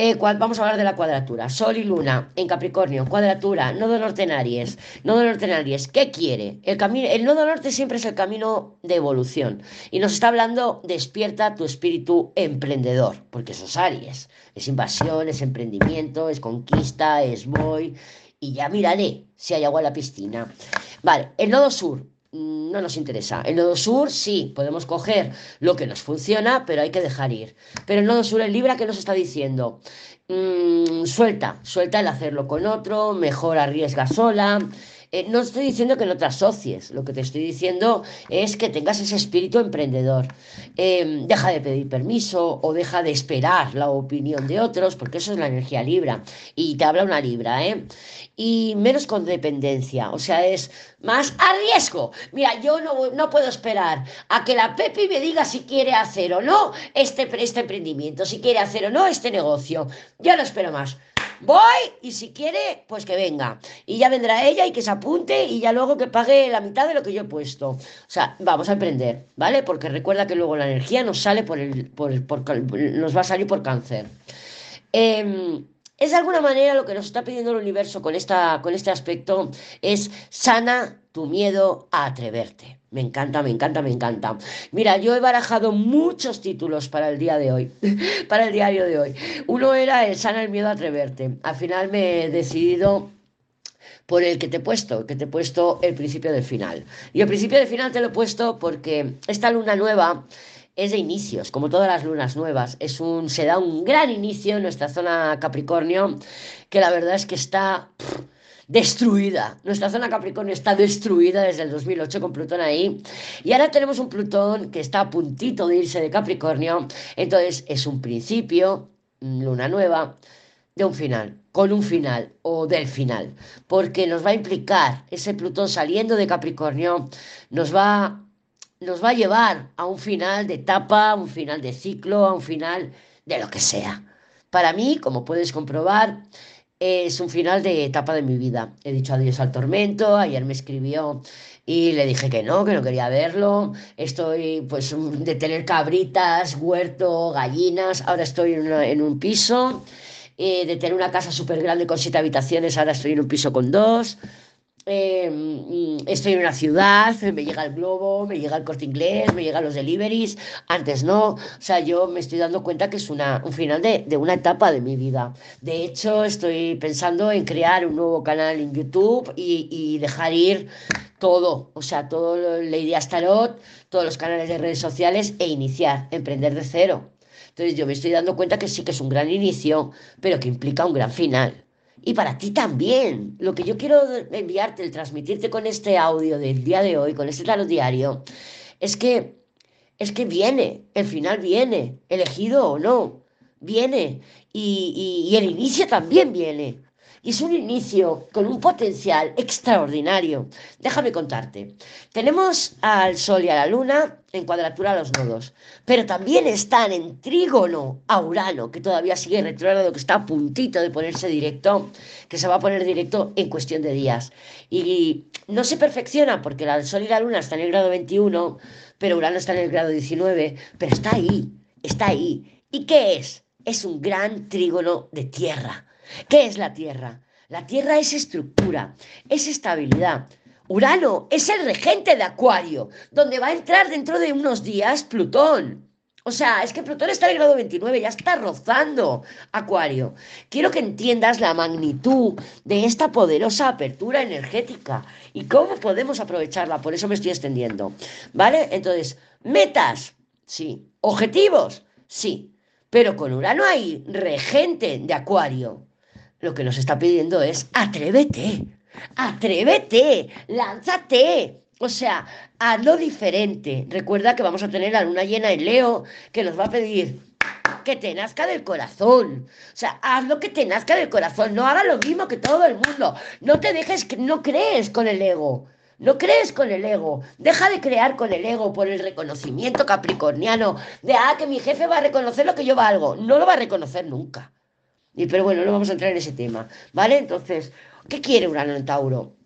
eh, vamos a hablar de la cuadratura. Sol y Luna en Capricornio, cuadratura, nodo norte en Aries. Nodo norte en Aries, ¿qué quiere? El, camino, el nodo norte siempre es el camino de evolución. Y nos está hablando, despierta tu espíritu emprendedor, porque eso es Aries. Es invasión, es emprendimiento, es conquista, es voy. Y ya miraré si hay agua en la piscina. Vale, el nodo sur, no nos interesa. El nodo sur sí, podemos coger lo que nos funciona, pero hay que dejar ir. Pero el nodo sur, el Libra, ¿qué nos está diciendo? Mm, suelta, suelta el hacerlo con otro, mejor arriesga sola. Eh, no estoy diciendo que no te asocies, lo que te estoy diciendo es que tengas ese espíritu emprendedor. Em, deja de pedir permiso o deja de esperar la opinión de otros, porque eso es la energía libra. Y te habla una libra, ¿eh? Y menos con dependencia, o sea, es más a riesgo. Mira, yo no, no puedo esperar a que la Pepi me diga si quiere hacer o no este, este emprendimiento, si quiere hacer o no este negocio. Ya no espero más voy y si quiere, pues que venga. Y ya vendrá ella y que se apunte y ya luego que pague la mitad de lo que yo he puesto. O sea, vamos a emprender, ¿vale? Porque recuerda que luego la energía nos sale por el, por, nos va a salir por cáncer. Em, es de alguna manera lo que nos está pidiendo el universo con, esta, con este aspecto, es sana tu miedo a atreverte. Me encanta, me encanta, me encanta. Mira, yo he barajado muchos títulos para el día de hoy, para el diario de hoy. Uno era el sana el miedo a atreverte. Al final me he decidido por el que te he puesto, que te he puesto el principio del final. Y el principio del final te lo he puesto porque esta luna nueva es de inicios, como todas las lunas nuevas. Es un, se da un gran inicio en nuestra zona Capricornio, que la verdad es que está destruida. Nuestra zona Capricornio está destruida desde el 2008 con Plutón ahí. Y ahora tenemos un Plutón que está a puntito de irse de Capricornio. Entonces es un principio, luna nueva, de un final, con un final o del final, porque nos va a implicar ese Plutón saliendo de Capricornio, nos va, nos va a llevar a un final de etapa, a un final de ciclo, a un final de lo que sea. Para mí, como puedes comprobar, es un final de etapa de mi vida. He dicho adiós al tormento, ayer me escribió y le dije que no, que no quería verlo. Estoy pues de tener cabritas, huerto, gallinas, ahora estoy en un piso eh, de tener una casa súper grande con siete habitaciones, ahora estoy en un piso con dos. Eh, estoy en una ciudad, me llega el globo, me llega el corte inglés, me llegan los deliveries, antes no. O sea, yo me estoy dando cuenta que es una, un final de, de, una etapa de mi vida. De hecho, estoy pensando en crear un nuevo canal en YouTube y, y dejar ir todo, o sea, todo Lady Astarot, todos los canales de redes sociales e iniciar, emprender de cero. Entonces yo me estoy dando cuenta que sí que es un gran inicio, pero que implica un gran final. Y para ti también. Lo que yo quiero enviarte, el transmitirte con este audio del día de hoy, con este tarot diario, es que es que viene, el final viene, elegido o no, viene. Y, el inicio también viene. Y es un inicio con un potencial extraordinario. Déjame contarte. Tenemos al Sol y a la Luna en cuadratura a los nodos, pero también están en trígono a Urano, que todavía sigue retrógrado, que está a puntito de ponerse directo, que se va a poner directo en cuestión de días. Y no se perfecciona porque el Sol y la Luna están en el grado 21, pero Urano está en el grado 19, pero está ahí, está ahí. ¿Y qué es? Es un gran trígono de tierra ¿Qué es la Tierra? La Tierra es estructura, es estabilidad. Urano es el regente de Acuario, donde va a entrar dentro de unos días Plutón. O sea, es que Plutón está en el grado 29, ya está rozando Acuario. Quiero que entiendas la magnitud de esta poderosa apertura energética y cómo podemos aprovecharla. Por eso me estoy extendiendo. ¿Vale? Entonces, metas, sí. Objetivos, sí. Pero con Urano hay regente de Acuario lo que nos está pidiendo es atrévete, atrévete, lánzate. O sea, hazlo diferente. Recuerda que vamos a tener la luna llena en Leo que nos va a pedir que te nazca del corazón. O sea, haz lo que te nazca del corazón. No hagas lo mismo que todo el mundo. No te dejes, no crees con el ego. No crees con el ego. Deja de crear con el ego por el reconocimiento capricorniano de, ah, que mi jefe va a reconocer lo que yo valgo. No lo va a reconocer nunca. Pero bueno, no vamos a entrar en ese tema, ¿vale? Entonces, ¿qué quiere Urano en Tauro?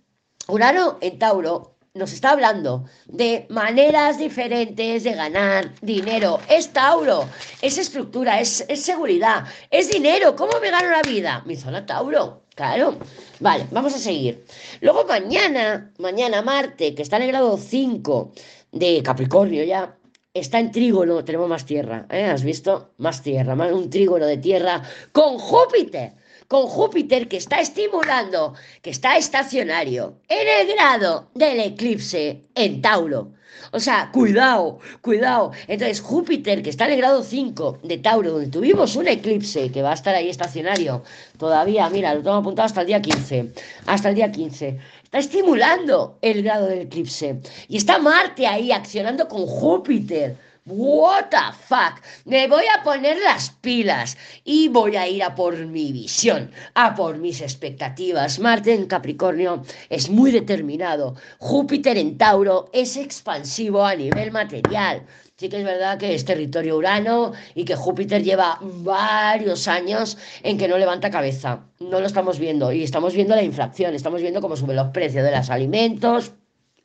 Urano en Tauro nos está hablando de maneras diferentes de ganar dinero. Es Tauro, es estructura, es, es, seguridad, es dinero. ¿Cómo me gano la vida? Mi zona Tauro, claro. Vale, vamos a seguir. Luego mañana, mañana Marte, que está en el grado 5 de Capricornio ya, está en trígono, tenemos más tierra, ¿eh? ¿Has visto? Más tierra, más un trígono de tierra con Júpiter, con Júpiter que está estimulando, que está estacionario en el grado del eclipse en Tauro. O sea, cuidado, cuidado. Entonces, Júpiter, que está en el grado 5 de Tauro, donde tuvimos un eclipse que va a estar ahí estacionario todavía, mira, lo tengo apuntado hasta el día 15. Hasta el día 15 está estimulando el grado del eclipse. Y está Marte ahí accionando con Júpiter. What the fuck? Me voy a poner las pilas y voy a ir a por mi visión, a por mis expectativas. Marte en Capricornio es muy determinado. Júpiter en Tauro es expansivo a nivel material. Sí que es verdad que es territorio Urano y que Júpiter lleva varios años en que no levanta cabeza. No lo estamos viendo y estamos viendo la inflación, estamos viendo cómo suben los precios de los alimentos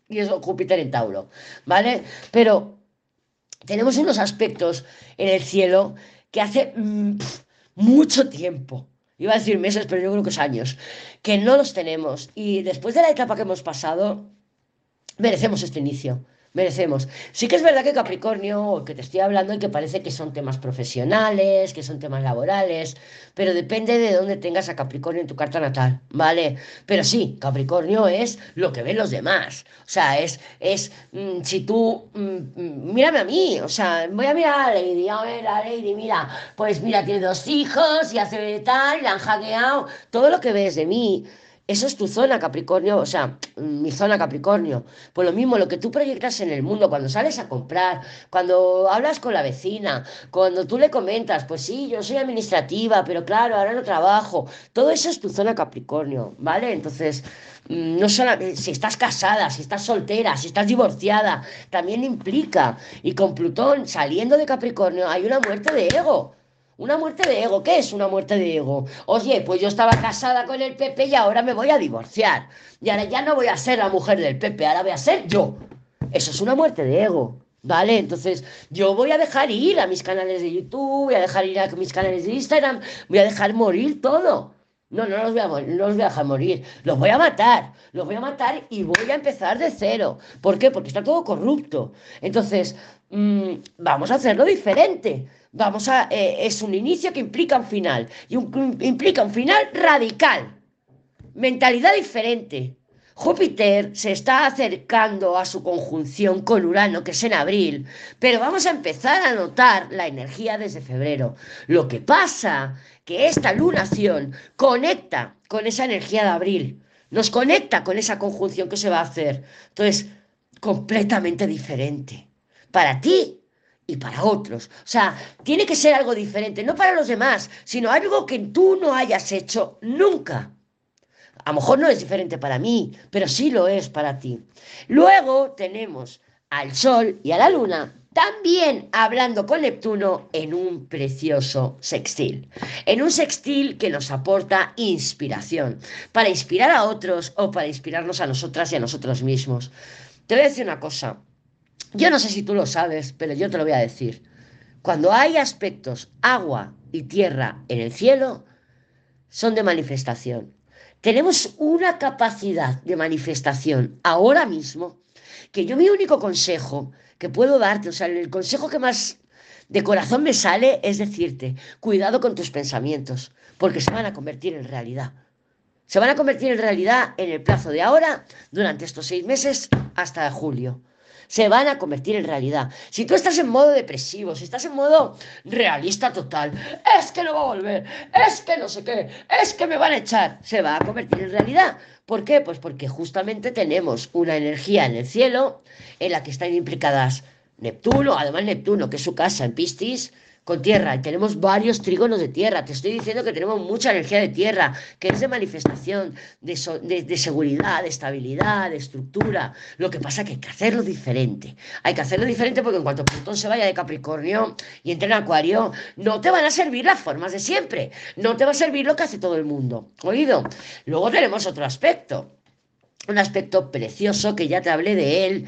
y eso Júpiter en Tauro, ¿vale? Pero tenemos unos aspectos en el cielo que hace mm, mucho tiempo iba a decir meses, pero yo creo que es años, que no los tenemos. Y después de la etapa que hemos pasado, merecemos este inicio merecemos. Sí que es verdad que Capricornio, que te estoy hablando, y que parece que son temas profesionales, que son temas laborales, pero depende de dónde tengas a Capricornio en tu carta natal, ¿vale? Pero sí, Capricornio es lo que ven los demás. O sea, es, es mm, si tú, mm, mm, mírame a mí, o sea, voy a mirar a Lady, a ver a Lady, mira, pues mira, tiene dos hijos y hace tal, y la han hackeado, todo lo que ves de mí eso es tu zona Capricornio, o sea, mi zona Capricornio. Pues lo mismo, lo que tú proyectas en el mundo, cuando sales a comprar, cuando hablas con la vecina, cuando tú le comentas, pues sí, yo soy administrativa, pero claro, ahora no trabajo. Todo eso es tu zona Capricornio, ¿vale? Entonces, mm, no solo si estás casada, si estás soltera, si estás divorciada, también implica. Y con Plutón saliendo de Capricornio hay una muerte de ego. Una muerte de ego. ¿Qué es una muerte de ego? Oye, pues yo estaba casada con el Pepe y ahora me voy a divorciar. Y ahora ya no voy a ser la mujer del Pepe, ahora voy a ser yo. Eso es una muerte de ego. ¿Vale? Entonces, yo voy a dejar ir a mis canales de YouTube, voy a dejar ir a mis canales de Instagram, voy a dejar morir todo. No, no los voy a, no los voy a dejar morir, los voy a matar, los voy a matar y voy a empezar de cero. ¿Por qué? Porque está todo corrupto. Entonces, mm, vamos a hacerlo diferente. Vamos a, eh, es un inicio que implica un final y implica un final radical. Mentalidad diferente. Júpiter se está acercando a su conjunción con Urano, que es en abril, pero vamos a empezar a notar la energía desde febrero. Lo que pasa que esta lunación conecta con esa energía de abril, nos conecta con esa conjunción que se va a hacer. Entonces, completamente diferente. Para ti y para otros. O sea, tiene que ser algo diferente, no para los demás, sino algo que tú no hayas hecho nunca. A lo mejor no es diferente para mí, pero sí lo es para ti. Luego tenemos al Sol y a la Luna también hablando con Neptuno en un precioso sextil. En un sextil que nos aporta inspiración, para inspirar a otros o para inspirarnos a nosotras y a nosotros mismos. Te voy a decir una cosa, yo no sé si tú lo sabes, pero yo te lo voy a decir. Cuando hay aspectos agua y tierra en el cielo, son de manifestación. Tenemos una capacidad de manifestación ahora mismo que yo mi único consejo que puedo darte, o sea, el consejo que más de corazón me sale es decirte, cuidado con tus pensamientos, porque se van a convertir en realidad. Se van a convertir en realidad en el plazo de ahora, durante estos seis meses, hasta julio se van a convertir en realidad. Si tú estás en modo depresivo, si estás en modo realista total, es que no va a volver, es que no sé qué, es que me van a echar, se va a convertir en realidad. ¿Por qué? Pues porque justamente tenemos una energía en el cielo en la que están implicadas Neptuno, además Neptuno, que es su casa en Piscis, con tierra y tenemos varios trígonos de tierra. Te estoy diciendo que tenemos mucha energía de tierra, que es de manifestación, de, seguridad, de estabilidad, de estructura. Lo que pasa es que hay que hacerlo diferente. Hay que hacerlo diferente porque en cuanto Plutón se vaya de Capricornio y entre en Acuario, no te van a servir las formas de siempre. No te va a servir lo que hace todo el mundo. ¿Oído? Luego tenemos otro aspecto. Un aspecto precioso que ya te hablé de él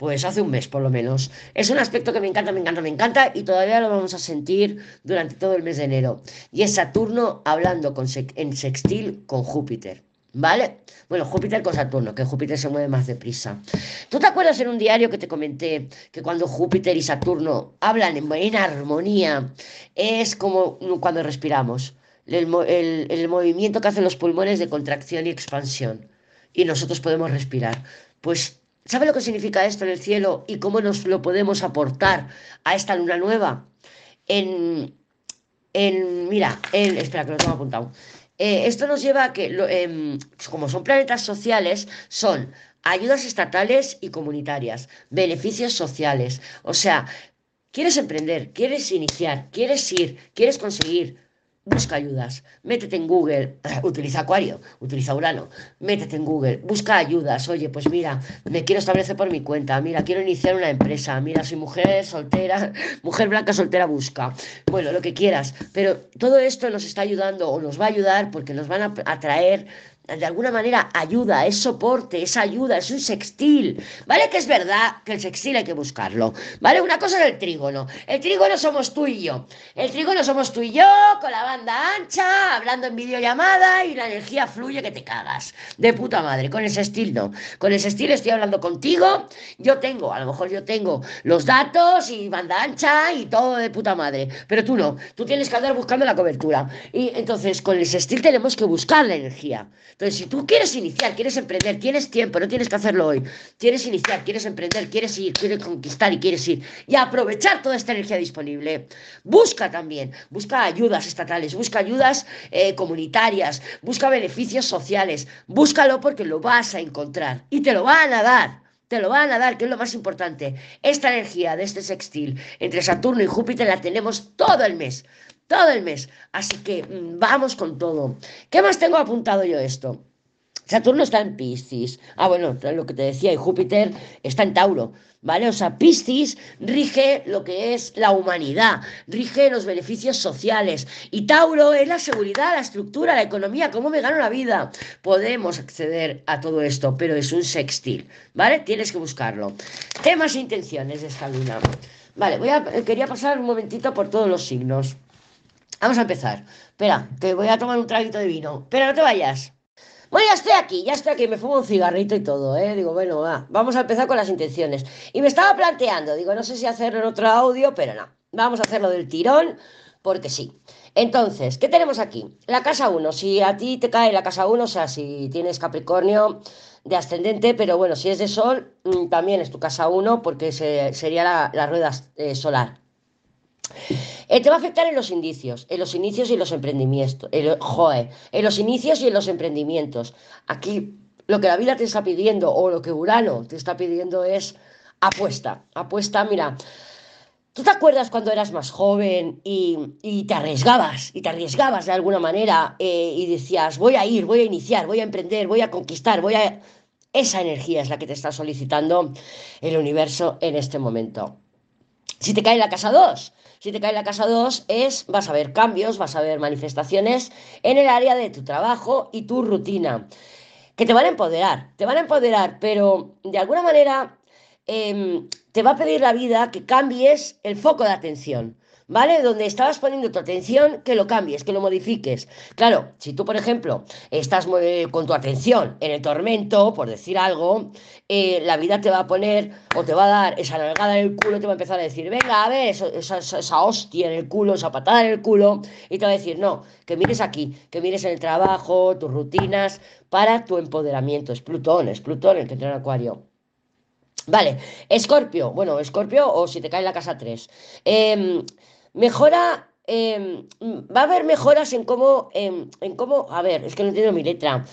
pues hace un mes por lo menos. Es un aspecto que me encanta, me encanta, me encanta y todavía lo vamos a sentir durante todo el mes de enero. Y es Saturno hablando en sextil con Júpiter. ¿Vale? Bueno, Júpiter con Saturno, que Júpiter se mueve más deprisa. ¿Tú te acuerdas en un diario que te comenté que cuando Júpiter y Saturno hablan en buena armonía, es como cuando respiramos? El movimiento que hacen los pulmones de contracción y expansión. Y nosotros podemos respirar. Pues ¿Sabe lo que significa esto en el cielo y cómo nos lo podemos aportar a esta luna nueva? En, en mira, espera que lo tengo apuntado. Eh, esto nos lleva a que, em, como son planetas sociales, son ayudas estatales y comunitarias, beneficios sociales. O sea, quieres emprender, quieres iniciar, quieres ir, quieres conseguir, busca ayudas, métete en Google, utiliza Acuario, utiliza Urano, métete en Google, busca ayudas, oye, pues mira, me quiero establecer por mi cuenta, mira, quiero iniciar una empresa, mira, soy mujer soltera, mujer blanca soltera busca, bueno, lo que quieras, pero todo esto nos está ayudando o nos va a ayudar porque nos van a atraer de alguna manera ayuda, es soporte, es ayuda, es un sextil. ¿Vale? Que es verdad que el sextil hay que buscarlo. ¿Vale? Una cosa es el trígono. El trígono somos tú y yo. El trígono somos tú y yo, con la banda ancha, hablando en videollamada y la energía fluye que te cagas. De puta madre. Con el sextil no. Con el sextil estoy hablando contigo. Yo tengo, a lo mejor yo tengo los datos y banda ancha y todo de puta madre. Pero tú no. Tú tienes que andar buscando la cobertura. Y entonces con el sextil tenemos que buscar la energía. Entonces, si tú quieres iniciar, quieres emprender, tienes tiempo, no tienes que hacerlo hoy. Quieres iniciar, quieres emprender, quieres ir, quieres conquistar y quieres ir. Y aprovechar toda esta energía disponible. Busca también, busca ayudas estatales, busca ayudas eh, comunitarias, busca beneficios sociales. Búscalo porque lo vas a encontrar y te lo van a dar te lo van a dar, que es lo más importante. Esta energía de este sextil entre Saturno y Júpiter la tenemos todo el mes todo el mes. Así que mm, vamos con todo. ¿Qué más tengo apuntado yo esto? Saturno está en Piscis. Ah, bueno, lo que te decía, y Júpiter está en Tauro. ¿Vale? O sea, Piscis rige lo que es la humanidad, rige los beneficios sociales. Y Tauro es la seguridad, la estructura, la economía, cómo me gano la vida. Podemos acceder a todo esto, pero es un sextil, ¿vale? Tienes que buscarlo. Temas e intenciones de esta luna. Vale, voy a, quería pasar un momentito por todos los signos. Vamos a empezar. Espera, que voy a tomar un traguito de vino. Pero no te vayas. Bueno, ya estoy aquí, ya estoy aquí, me fumo un cigarrito y todo, ¿eh? Digo, bueno, va, vamos a empezar con las intenciones. Y me estaba planteando, digo, no sé si hacerlo en otro audio, pero no, vamos a hacerlo del tirón, porque sí. Entonces, ¿qué tenemos aquí? La casa 1, si a ti te cae la casa 1, o sea, si tienes Capricornio de ascendente, pero bueno, si es de Sol, mm, también es tu casa 1, porque sería la, rueda eh, solar. Eh, te va a afectar en los indicios, en los inicios y los emprendimientos. En, joder, en los inicios y en los emprendimientos. Aquí lo que la vida te está pidiendo o lo que Urano te está pidiendo es apuesta. Apuesta, mira. ¿Tú te acuerdas cuando eras más joven y, te arriesgabas? Y te arriesgabas de alguna manera eh, y decías, voy a ir, voy a iniciar, voy a emprender, voy a conquistar, voy a... Esa energía es la que te está solicitando el universo en este momento. Si te cae la casa 2, si te cae la casa 2 es, vas a ver cambios, vas a ver manifestaciones en el área de tu trabajo y tu rutina, que te van a empoderar, te van a empoderar, pero de alguna manera em, te va a pedir la vida que cambies el foco de atención. ¿Vale? Donde estabas poniendo tu atención, que lo cambies, que lo modifiques. Claro, si tú, por ejemplo, estás con tu atención en el tormento, por decir algo, eh, la vida te va a poner o te va a dar esa nalgada en el culo, te va a empezar a decir, venga, a ver, esa, esa hostia en el culo, esa patada en el culo, y te va a decir, no, que mires aquí, que mires en el trabajo, tus rutinas, para tu empoderamiento. Es Plutón, es Plutón el que entra en Acuario. Vale, Escorpio, bueno, Escorpio o si te cae en la casa 3. Eh, Mejora, em, va a haber mejoras en cómo, em, en cómo, a ver, es que no entiendo mi letra.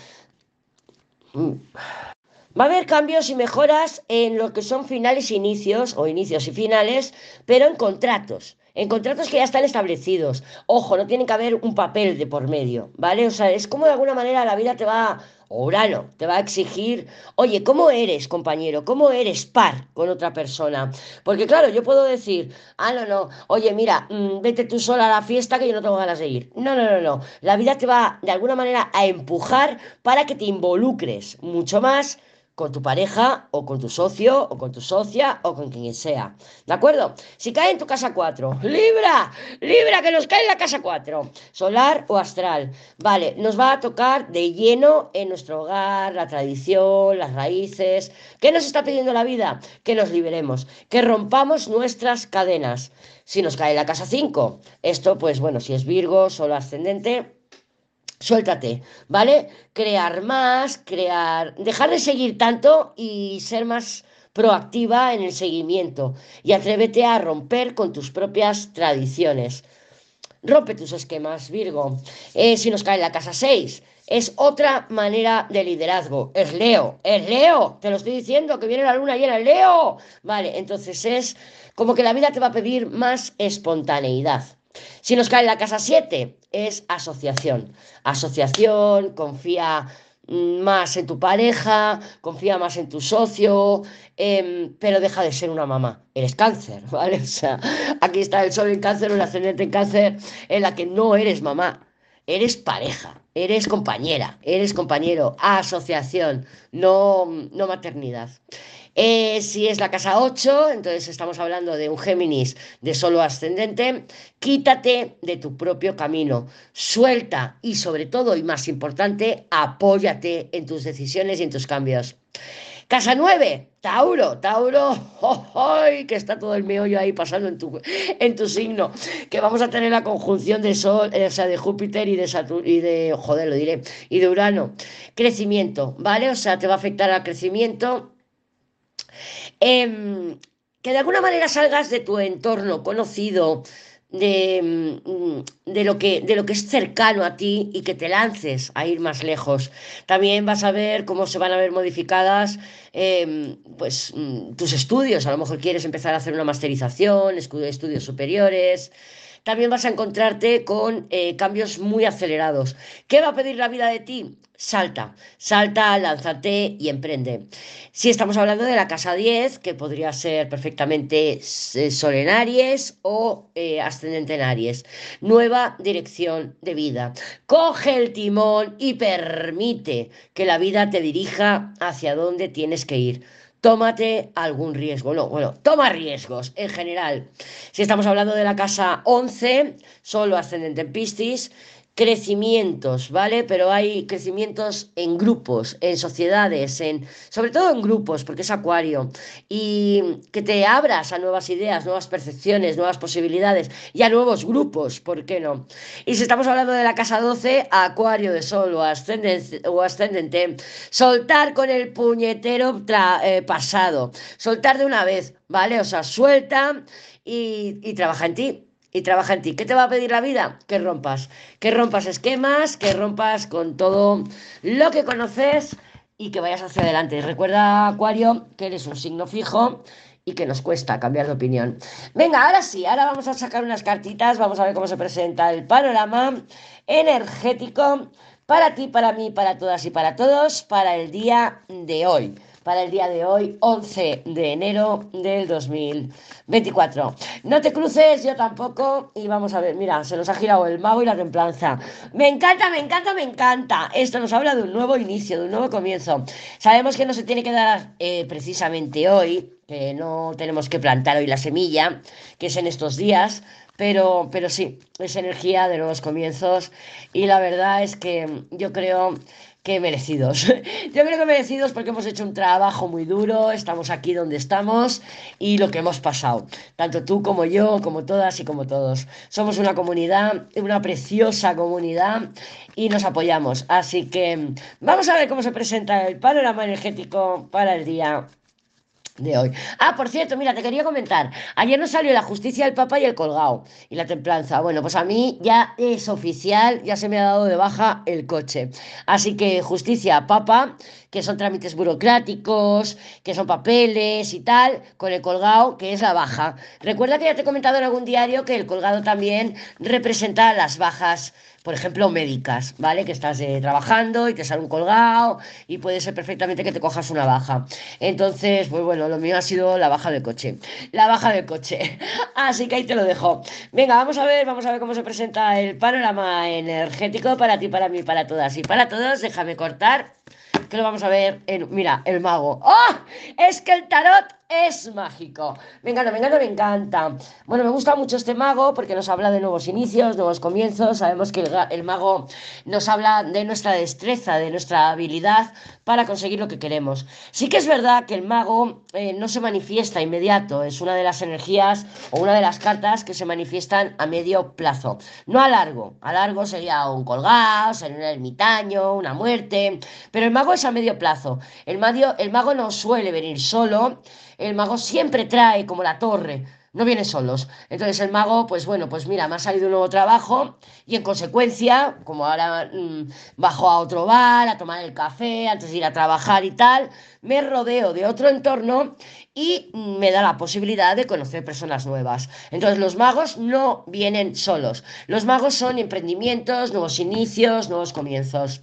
Va a haber cambios y mejoras en lo que son finales e inicios, o inicios y finales, pero en contratos. En contratos que ya están establecidos. Ojo, no tiene que haber un papel de por medio, ¿vale? O sea, es como de alguna manera la vida te va o Urano te va a exigir, oye, ¿cómo eres, compañero? ¿Cómo eres par con otra persona? Porque claro, yo puedo decir, ah, no, no, oye, mira, mm, vete tú sola a la fiesta que yo no tengo ganas de ir. No, no, no, no. La vida te va de alguna manera a empujar para que te involucres mucho más con tu pareja o con tu socio o con tu socia o con quien sea. ¿De acuerdo? Si cae en tu casa 4, Libra, Libra, que nos cae en la casa 4, solar o astral. Vale, nos va a tocar de lleno en nuestro hogar, la tradición, las raíces. ¿Qué nos está pidiendo la vida? Que nos liberemos, que rompamos nuestras cadenas. Si nos cae la casa 5, esto pues bueno, si es Virgo, solo ascendente, suéltate, ¿vale? Crear más, crear, dejar de seguir tanto y ser más proactiva en el seguimiento y atrévete a romper con tus propias tradiciones. Rompe tus esquemas, Virgo. Eh, si nos cae la casa 6, es otra manera de liderazgo. Es Leo, es Leo. Te lo estoy diciendo, que viene la luna llena, Leo. Vale, entonces es como que la vida te va a pedir más espontaneidad. Si nos cae la casa 7, es asociación. Asociación, confía más en tu pareja, confía más en tu socio, em, pero deja de ser una mamá. Eres cáncer, ¿vale? O sea, aquí está el sol en cáncer, un ascendente en cáncer, en la que no eres mamá. eres pareja, eres compañera, eres compañero, asociación, no, no maternidad. Eh, si es la casa 8, entonces estamos hablando de un Géminis de solo ascendente, quítate de tu propio camino, suelta y sobre todo y más importante, apóyate en tus decisiones y en tus cambios. Casa 9, Tauro, Tauro, que está todo el meollo ahí pasando en tu, en tu signo, que vamos a tener la conjunción de Sol, eh, o sea, de Júpiter y de Saturno, y de, joder, lo diré, y de Urano. Crecimiento, ¿vale? O sea, te va a afectar al crecimiento Em, que de alguna manera salgas de tu entorno conocido, de, mm, de, lo que, de lo que es cercano a ti y que te lances a ir más lejos. También vas a ver cómo se van a ver modificadas em, pues, mm, tus estudios. A lo mejor quieres empezar a hacer una masterización, estudios superiores también vas a encontrarte con eh, cambios muy acelerados. ¿Qué va a pedir la vida de ti? Salta, salta, lánzate y emprende. Si estamos hablando de la casa 10, que podría ser perfectamente eh, Sol en Aries o eh, ascendente en Aries, nueva dirección de vida. Coge el timón y permite que la vida te dirija hacia donde tienes que ir tómate algún riesgo. No, bueno, toma riesgos en general. Si estamos hablando de la casa 11, solo ascendente en Piscis, crecimientos, ¿vale? Pero hay crecimientos en grupos, en sociedades, en sobre todo en grupos, porque es acuario, y que te abras a nuevas ideas, nuevas percepciones, nuevas posibilidades y a nuevos grupos, ¿por qué no? Y si estamos hablando de la casa 12, acuario de sol o ascendente, o ascendente soltar con el puñetero eh, pasado, soltar de una vez, ¿vale? O sea, suelta y, y trabaja en ti y trabaja en ti. ¿Qué te va a pedir la vida? Que rompas, que rompas esquemas, que rompas con todo lo que conoces y que vayas hacia adelante. Recuerda, Acuario, que eres un signo fijo y que nos cuesta cambiar de opinión. Venga, ahora sí, ahora vamos a sacar unas cartitas, vamos a ver cómo se presenta el panorama energético para ti, para mí, para todas y para todos, para el día de hoy para el día de hoy, 11 de enero del 2024. No te cruces, yo tampoco, y vamos a ver, mira, se nos ha girado el mago y la templanza. Me encanta, me encanta, me encanta. Esto nos habla de un nuevo inicio, de un nuevo comienzo. Sabemos que no se tiene que dar eh, precisamente hoy, que no tenemos que plantar hoy la semilla, que es en estos días, pero, pero sí, es energía de nuevos comienzos y la verdad es que yo creo que merecidos. Yo creo que merecidos porque hemos hecho un trabajo muy duro, estamos aquí donde estamos y lo que hemos pasado. Tanto tú como yo, como todas y como todos. Somos una comunidad, una preciosa comunidad y nos apoyamos. Así que vamos a ver cómo se presenta el panorama energético para el día de hoy. Ah, por cierto, mira, te quería comentar. Ayer nos salió la justicia del Papa y el colgado y la templanza. Bueno, pues a mí ya es oficial, ya se me ha dado de baja el coche. Así que justicia, Papa, que son trámites burocráticos, que son papeles y tal, con el colgado, que es la baja. Recuerda que ya te he comentado en algún diario que el colgado también representa las bajas por ejemplo, médicas, ¿vale? Que estás eh, trabajando y te sale un colgado y puede ser perfectamente que te cojas una baja. Entonces, pues bueno, lo mío ha sido la baja del coche. La baja del coche. Así que ahí te lo dejo. Venga, vamos a ver, vamos a ver cómo se presenta el panorama energético para ti, para mí, para todas y para todos. Déjame cortar que lo vamos a ver en, mira, el mago. ¡Oh! Es que el tarot es mágico. Me encanta, me encanta, me encanta. Bueno, me gusta mucho este mago porque nos habla de nuevos inicios, nuevos comienzos. Sabemos que el, mago nos habla de nuestra destreza, de nuestra habilidad para conseguir lo que queremos. Sí que es verdad que el mago eh, no se manifiesta inmediato, es una de las energías o una de las cartas que se manifiestan a medio plazo, no a largo. A largo sería un colgado, sería un ermitaño, una muerte, pero el mago es a medio plazo. El, el mago no suele venir solo el mago siempre trae como la torre, no viene solos. Entonces el mago, pues bueno, pues mira, me ha salido un nuevo trabajo y en consecuencia, como ahora mm, bajo a otro bar a tomar el café antes de ir a trabajar y tal, me rodeo de otro entorno y me da la posibilidad de conocer personas nuevas. Entonces los magos no vienen solos. Los magos son emprendimientos, nuevos inicios, nuevos comienzos.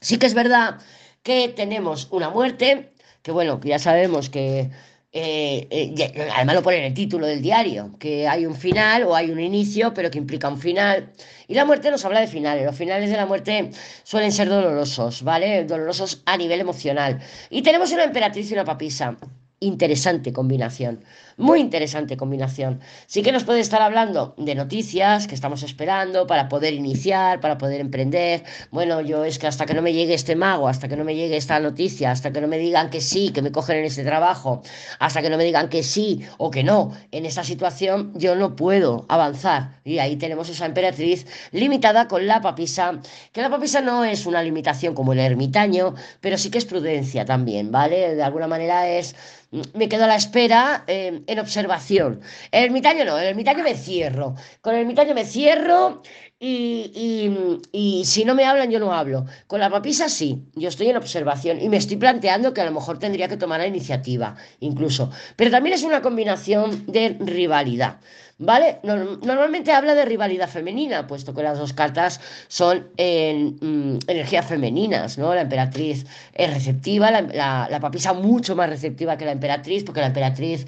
Sí que es verdad que tenemos una muerte, que bueno, ya sabemos que, eh, eh, además lo pone en el título del diario, que hay un final o hay un inicio, pero que implica un final. Y la muerte nos habla de finales. Los finales de la muerte suelen ser dolorosos, ¿vale? Dolorosos a nivel emocional. Y tenemos una emperatriz y una papisa interesante combinación, muy interesante combinación. Sí que nos puede estar hablando de noticias que estamos esperando para poder iniciar, para poder emprender. Bueno, yo es que hasta que no me llegue este mago, hasta que no me llegue esta noticia, hasta que no me digan que sí, que me cogen en este trabajo, hasta que no me digan que sí o que no en esta situación, yo no puedo avanzar. Y ahí tenemos esa emperatriz limitada con la papisa, que la papisa no es una limitación como el ermitaño, pero sí que es prudencia también, ¿vale? De alguna manera es me quedo a la espera eh, en observación. El ermitaño no, el ermitaño me cierro. Con el ermitaño me cierro y, y, si no me hablan yo no hablo. Con la papisa sí, yo estoy en observación y me estoy planteando que a lo mejor tendría que tomar la iniciativa, incluso. Pero también es una combinación de rivalidad. ¿Vale? Normalmente habla de rivalidad femenina, puesto que las dos cartas son en, mm, energías femeninas, ¿no? La emperatriz es receptiva, la, la, papisa mucho más receptiva que la emperatriz, porque la emperatriz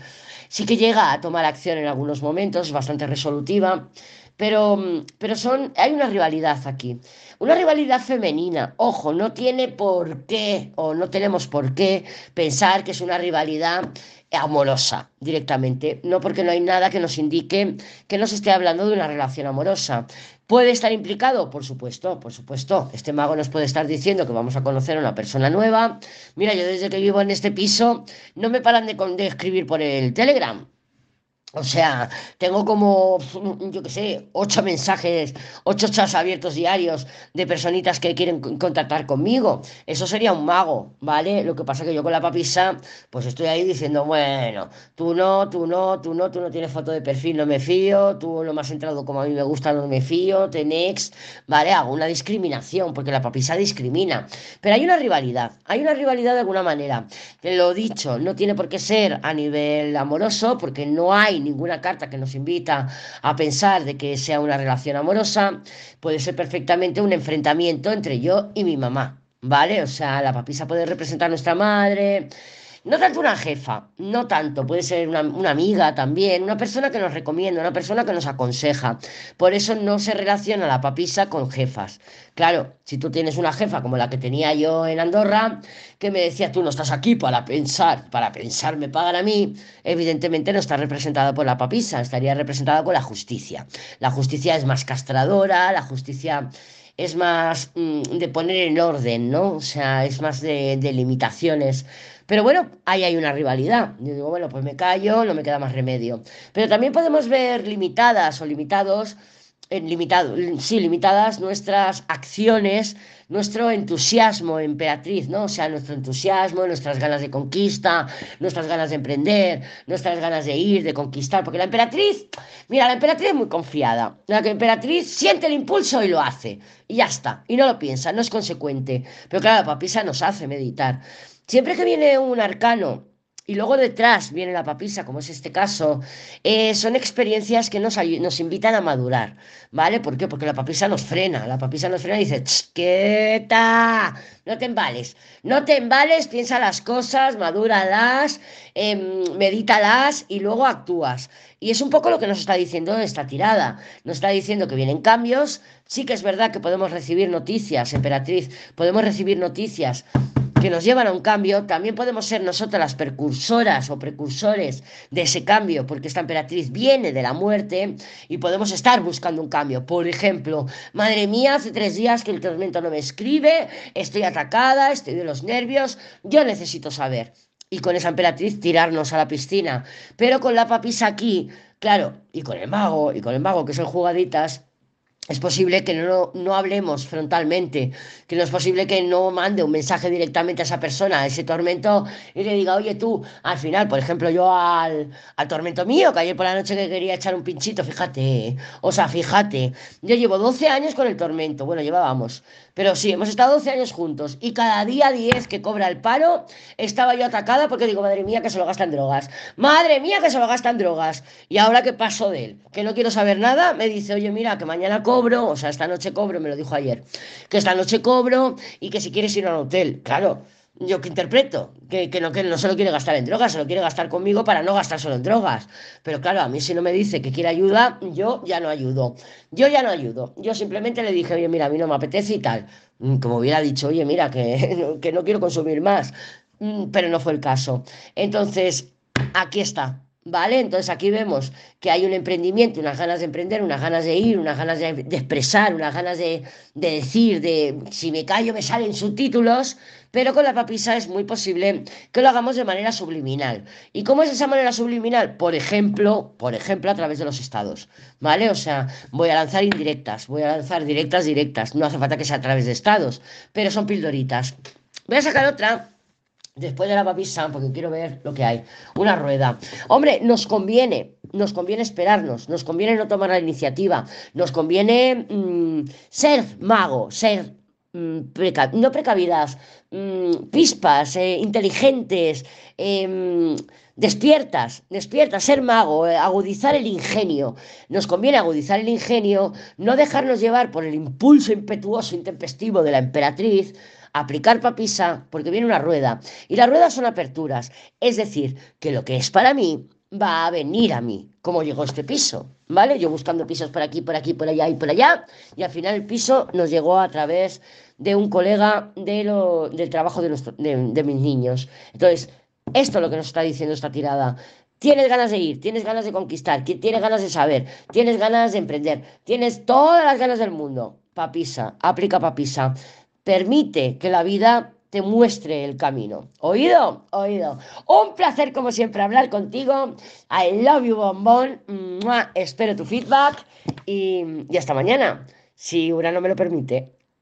sí que llega a tomar acción en algunos momentos, bastante resolutiva, pero, pero son, hay una rivalidad aquí. Una rivalidad femenina, ojo, no tiene por qué, o no tenemos por qué pensar que es una rivalidad amorosa directamente, no porque no hay nada que nos indique que nos esté hablando de una relación amorosa. ¿Puede estar implicado? Por supuesto, por supuesto. Este mago nos puede estar diciendo que vamos a conocer a una persona nueva. Mira, yo desde que vivo en este piso no me paran de, de escribir por el Telegram. O sea, tengo como, yo qué sé, ocho mensajes, ocho chats abiertos diarios de personitas que quieren contactar conmigo. Eso sería un mago, ¿vale? Lo que pasa es que yo con la papisa, pues estoy ahí diciendo, bueno, tú no, tú no, tú no, tú no tienes foto de perfil, no me fío, tú no me has entrado como a mí me gusta, no me fío, te ¿vale? Hago una discriminación, porque la papisa discrimina. Pero hay una rivalidad, hay una rivalidad de alguna manera. Lo dicho, no tiene por qué ser a nivel amoroso, porque no hay ninguna carta que nos invita a pensar de que sea una relación amorosa, puede ser perfectamente un enfrentamiento entre yo y mi mamá, ¿vale? O sea, la papisa puede representar a nuestra madre, no tanto una jefa, no tanto, puede ser una, amiga también, una persona que nos recomienda, una persona que nos aconseja. Por eso no se relaciona la papisa con jefas. Claro, si tú tienes una jefa como la que tenía yo en Andorra, que me decía, tú no estás aquí para pensar, para pensar me pagan a mí, evidentemente no está representada por la papisa, estaría representada con la justicia. La justicia es más castradora, la justicia es más mm, de poner en orden, ¿no? O sea, es más de, de limitaciones. Pero bueno, ahí hay una rivalidad. Yo digo, bueno, pues me callo, no me queda más remedio. Pero también podemos ver limitadas o limitados, limitado, sí, limitadas nuestras acciones, nuestro entusiasmo, emperatriz, ¿no? O sea, nuestro entusiasmo, nuestras ganas de conquista, nuestras ganas de emprender, nuestras ganas de ir, de conquistar. Porque la emperatriz, mira, la emperatriz es muy confiada. La emperatriz siente el impulso y lo hace. Y ya está. Y no lo piensa, no es consecuente. Pero claro, la papisa nos hace meditar. Siempre que viene un arcano y luego detrás viene la papisa, como es este caso, eh, son experiencias que nos, nos invitan a madurar, ¿vale? ¿Por qué? Porque la papisa nos frena, la papisa nos frena y dice, ¡quieta! No te embales, no te embales, piensa las cosas, madúralas, eh, medítalas y luego actúas. Y es un poco lo que nos está diciendo esta tirada. Nos está diciendo que vienen cambios, sí que es verdad que podemos recibir noticias, emperatriz, podemos recibir noticias que nos llevan a un cambio, también podemos ser nosotras las precursoras o precursores de ese cambio, porque esta emperatriz viene de la muerte y podemos estar buscando un cambio. Por ejemplo, madre mía, hace tres días que el tormento no me escribe, estoy atacada, estoy de los nervios, yo necesito saber. Y con esa emperatriz tirarnos a la piscina. Pero con la papisa aquí, claro, y con el mago, y con el mago que son jugaditas, es posible que no, no, hablemos frontalmente, que no es posible que no mande un mensaje directamente a esa persona, a ese tormento, y le diga, oye tú, al final, por ejemplo, yo al, al tormento mío, que ayer por la noche que quería echar un pinchito, fíjate, o sea, fíjate, yo llevo 12 años con el tormento, bueno, llevábamos, pero sí, hemos estado 12 años juntos, y cada día 10 que cobra el paro, estaba yo atacada porque digo, madre mía, que se lo gastan drogas, madre mía, que se lo gastan drogas, y ahora que paso de él, que no quiero saber nada, me dice, oye, mira, que mañana cobro, o sea, esta noche cobro, me lo dijo ayer, que esta noche cobro y que si quieres ir a un hotel, claro. Yo que interpreto, que, que, no, que no se lo quiere gastar en drogas, se lo quiere gastar conmigo para no gastar solo en drogas. Pero claro, a mí si no me dice que quiere ayuda, yo ya no ayudo. Yo ya no ayudo. Yo simplemente le dije, oye, mira, a mí no me apetece y tal. Mm, como hubiera dicho, oye, mira, que, que no quiero consumir más. Mm, pero no fue el caso. Entonces, aquí está. ¿Vale? Entonces aquí vemos que hay un emprendimiento, unas ganas de emprender, unas ganas de ir, unas ganas de, expresar, unas ganas de, de, decir, de si me callo me salen subtítulos, pero con la papisa es muy posible que lo hagamos de manera subliminal. ¿Y cómo es esa manera subliminal? Por ejemplo, por ejemplo, a través de los estados, ¿vale? O sea, voy a lanzar indirectas, voy a lanzar directas, directas, no hace falta que sea a través de estados, pero son pildoritas. Voy a sacar otra Después de la papisa, porque quiero ver lo que hay. Una rueda. Hombre, nos conviene, nos conviene esperarnos, nos conviene no tomar la iniciativa, nos conviene mm, ser mago, ser mm, no precavidas, mm, pispas, eh, inteligentes, em, despiertas, despiertas, ser mago, eh, agudizar el ingenio. Nos conviene agudizar el ingenio, no dejarnos llevar por el impulso impetuoso, intempestivo de la emperatriz, aplicar papisa porque viene una rueda y las ruedas son aperturas. Es decir, que lo que es para mí va a venir a mí, como llegó este piso, ¿vale? Yo buscando pisos por aquí, por aquí, por allá y por allá, y al final el piso nos llegó a través de un colega del trabajo de, de, mis niños. Entonces, esto es lo que nos está diciendo esta tirada. Tienes ganas de ir, tienes ganas de conquistar, tienes ganas de saber, tienes ganas de emprender, tienes todas las ganas del mundo. Papisa, aplica papisa. Permite que la vida te muestre el camino. ¿Oído? Oído. Un placer, como siempre, hablar contigo. I love you, bombón. Espero tu feedback y, y hasta mañana, si Urano me lo permite.